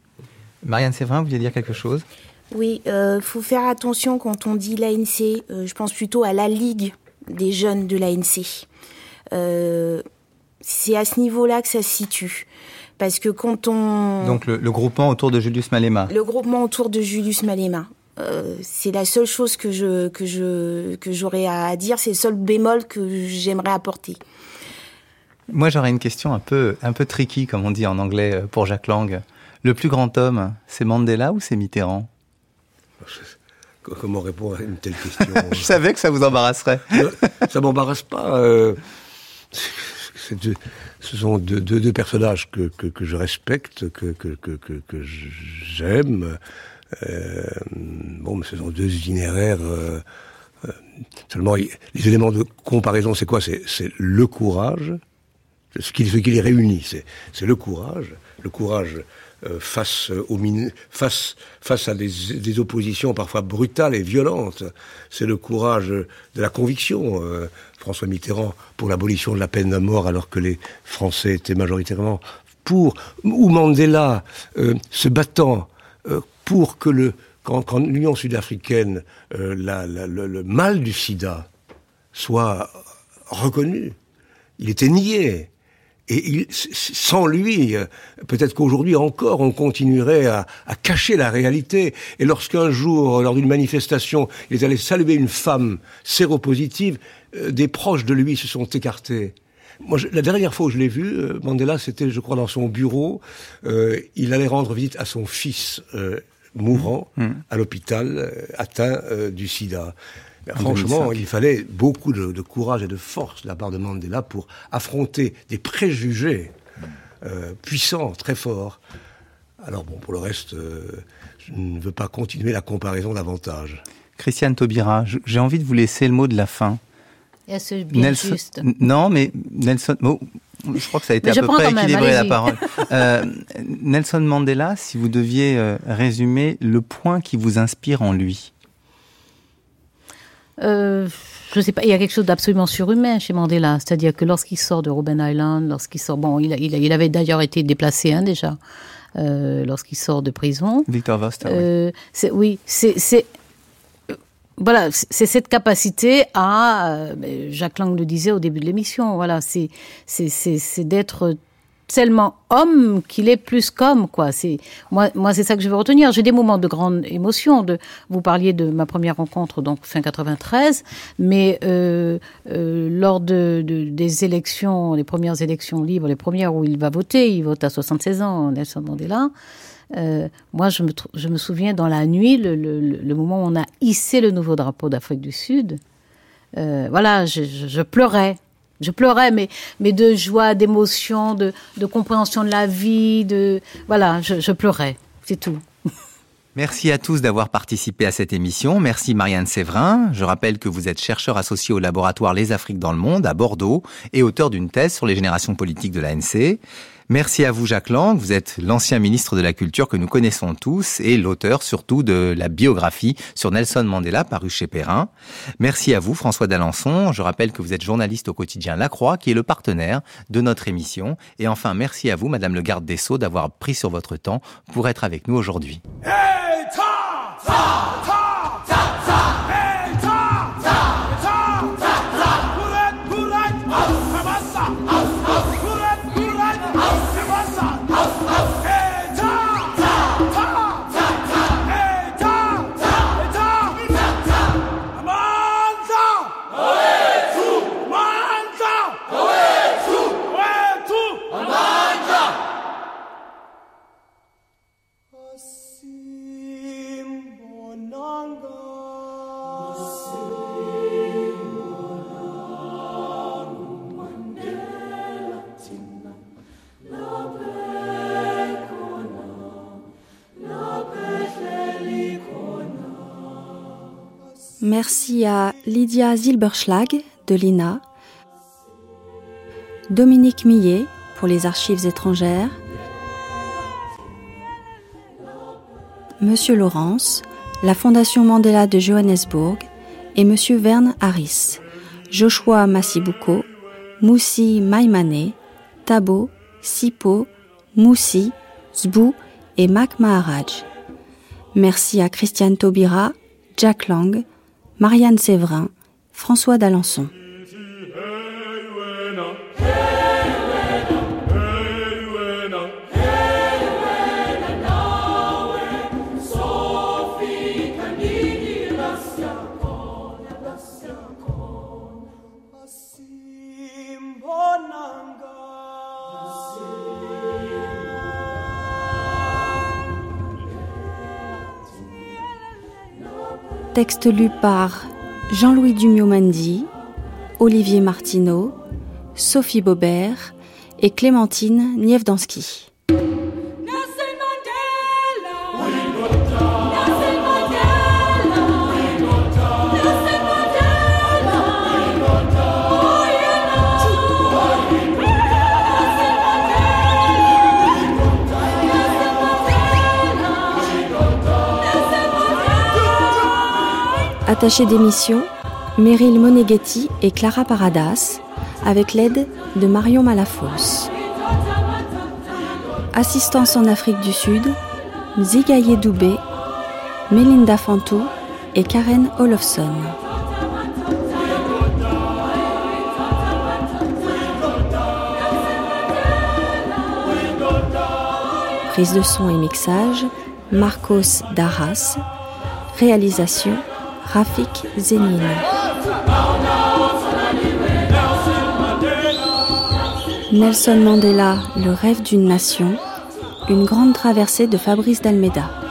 Marianne Séverin, vous vouliez dire quelque chose? Oui, il euh, faut faire attention quand on dit l'ANC, euh, je pense plutôt à la Ligue des jeunes de l'ANC. Euh, c'est à ce niveau-là que ça se situe. Parce que quand on... Donc le, le, groupement autour de Julius Malema. Le groupement autour de Julius Malema. Euh, c'est la seule chose que je que je que j'aurais à dire, c'est le seul bémol que j'aimerais apporter. Moi, j'aurais une question un peu un peu tricky, comme on dit en anglais euh, pour Jacques Lang. Le plus grand homme, c'est Mandela ou c'est Mitterrand? Comment répondre à une telle question [laughs] Je savais que ça vous embarrasserait. [laughs] ça m'embarrasse pas. Euh, deux, ce sont deux, deux, deux personnages que, que, que, je respecte, que, que, que, que j'aime. Euh, bon, mais ce sont deux itinéraires. Euh, seulement, les éléments de comparaison, c'est quoi? C'est le courage. Ce qui, ce qui les réunit, c'est le courage. Le courage euh, face, aux face, face à des, des, oppositions parfois brutales et violentes. C'est le courage de la conviction. Euh, François Mitterrand pour l'abolition de la peine de mort alors que les Français étaient majoritairement pour, ou Mandela euh, se battant euh, pour que le, quand, quand l'Union sud-africaine, euh, le, le mal du sida soit reconnu. Il était nié. Et il, sans lui, peut-être qu'aujourd'hui encore, on continuerait à, à, cacher la réalité. Et lorsqu'un jour, lors d'une manifestation, il allait saluer une femme séropositive, euh, des proches de lui se sont écartés. Moi, je, la dernière fois où je l'ai vu, euh, Mandela, c'était, je crois, dans son bureau. Euh, il allait rendre visite à son fils euh, mourant mmh. à l'hôpital, euh, atteint du sida. Ben, franchement, il fallait beaucoup de, de, courage et de force de la part de Mandela pour affronter des préjugés euh, puissants, très forts. Alors bon, pour le reste, euh, je ne veux pas continuer la comparaison davantage. Christiane Taubira, j'ai envie de vous laisser le mot de la fin. Bien Nelson, juste Non, mais Nelson... Oh, je crois que ça a été à peu près équilibré la parole. [laughs] euh, Nelson Mandela, si vous deviez euh, résumer le point qui vous inspire en lui euh, je sais pas, il y a quelque chose d'absolument surhumain chez Mandela. C'est-à-dire que lorsqu'il sort de Robben Island, lorsqu'il sort, bon, il, avait d'ailleurs été déplacé hein, déjà, euh, lorsqu'il sort de prison. Victor Voster. Euh, oui, c'est, voilà, c'est cette capacité à, euh, Jacques Lang le disait au début de l'émission, voilà, c'est c'est d'être tellement homme qu'il est plus qu'homme quoi. C'est moi moi c'est ça que je veux retenir. J'ai des moments de grande émotion de vous parliez de ma première rencontre donc fin 93 mais euh, euh, lors de, de des élections les premières élections libres les premières où il va voter il vote à 76 ans Nelson Mandela euh, moi je me je me souviens dans la nuit le, le, le moment où on a hissé le nouveau drapeau d'Afrique du Sud euh, voilà je, je, je pleurais je pleurais mais mais de joie d'émotion de, compréhension de la vie de voilà je, je pleurais c'est tout [laughs] Merci à tous d'avoir participé à cette émission. Merci Marianne Séverin. Je rappelle que vous êtes chercheur associé au laboratoire Les Afriques dans le monde à Bordeaux et auteur d'une thèse sur les générations politiques de l'ANC. Merci à vous Jacques Lang, vous êtes l'ancien ministre de la Culture que nous connaissons tous et l'auteur surtout de la biographie sur Nelson Mandela paru chez Perrin. Merci à vous François d'Alençon, je rappelle que vous êtes journaliste au quotidien La Croix qui est le partenaire de notre émission et enfin merci à vous Madame le garde des Sceaux d'avoir pris sur votre temps pour être avec nous aujourd'hui. Merci à Lydia Zilberschlag de l'INA, Dominique Millet pour les archives étrangères, Monsieur Laurence, la Fondation Mandela de Johannesburg et Monsieur Verne Harris, Joshua Massibuko, Moussi Maimane, Tabo, Sipo, Moussi, Zbou et Mac Maharaj. Merci à Christiane Taubira, Jack Lang, Marianne Séverin, François d'Alençon. Texte lu par Jean-Louis Dumio-Mandi, Olivier Martineau, Sophie Bobert et Clémentine Nievdansky. Attachée d'émission, Meryl Moneghetti et Clara Paradas, avec l'aide de Marion Malafosse. Assistance en Afrique du Sud, Zigaye Doubé, Melinda Fantou et Karen Olofsson. Prise de son et mixage, Marcos Darras. Réalisation, Rafik Zénine. Nelson Mandela, le rêve d'une nation, une grande traversée de Fabrice d'Almeida.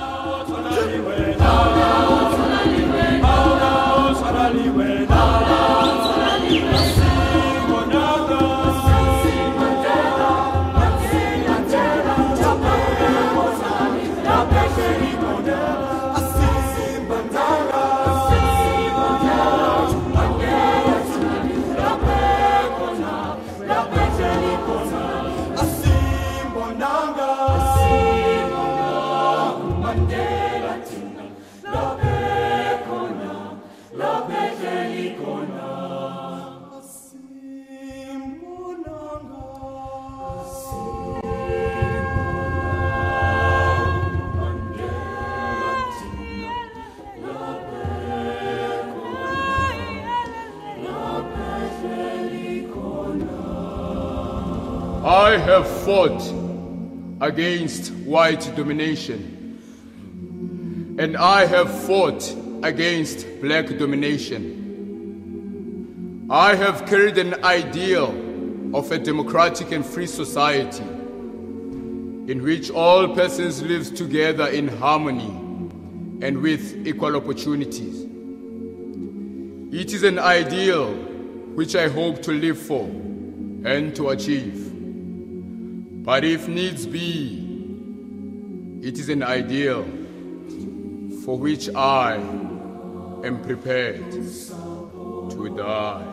Fought against white domination, and I have fought against black domination. I have carried an ideal of a democratic and free society in which all persons live together in harmony and with equal opportunities. It is an ideal which I hope to live for and to achieve. But if needs be, it is an ideal for which I am prepared to die.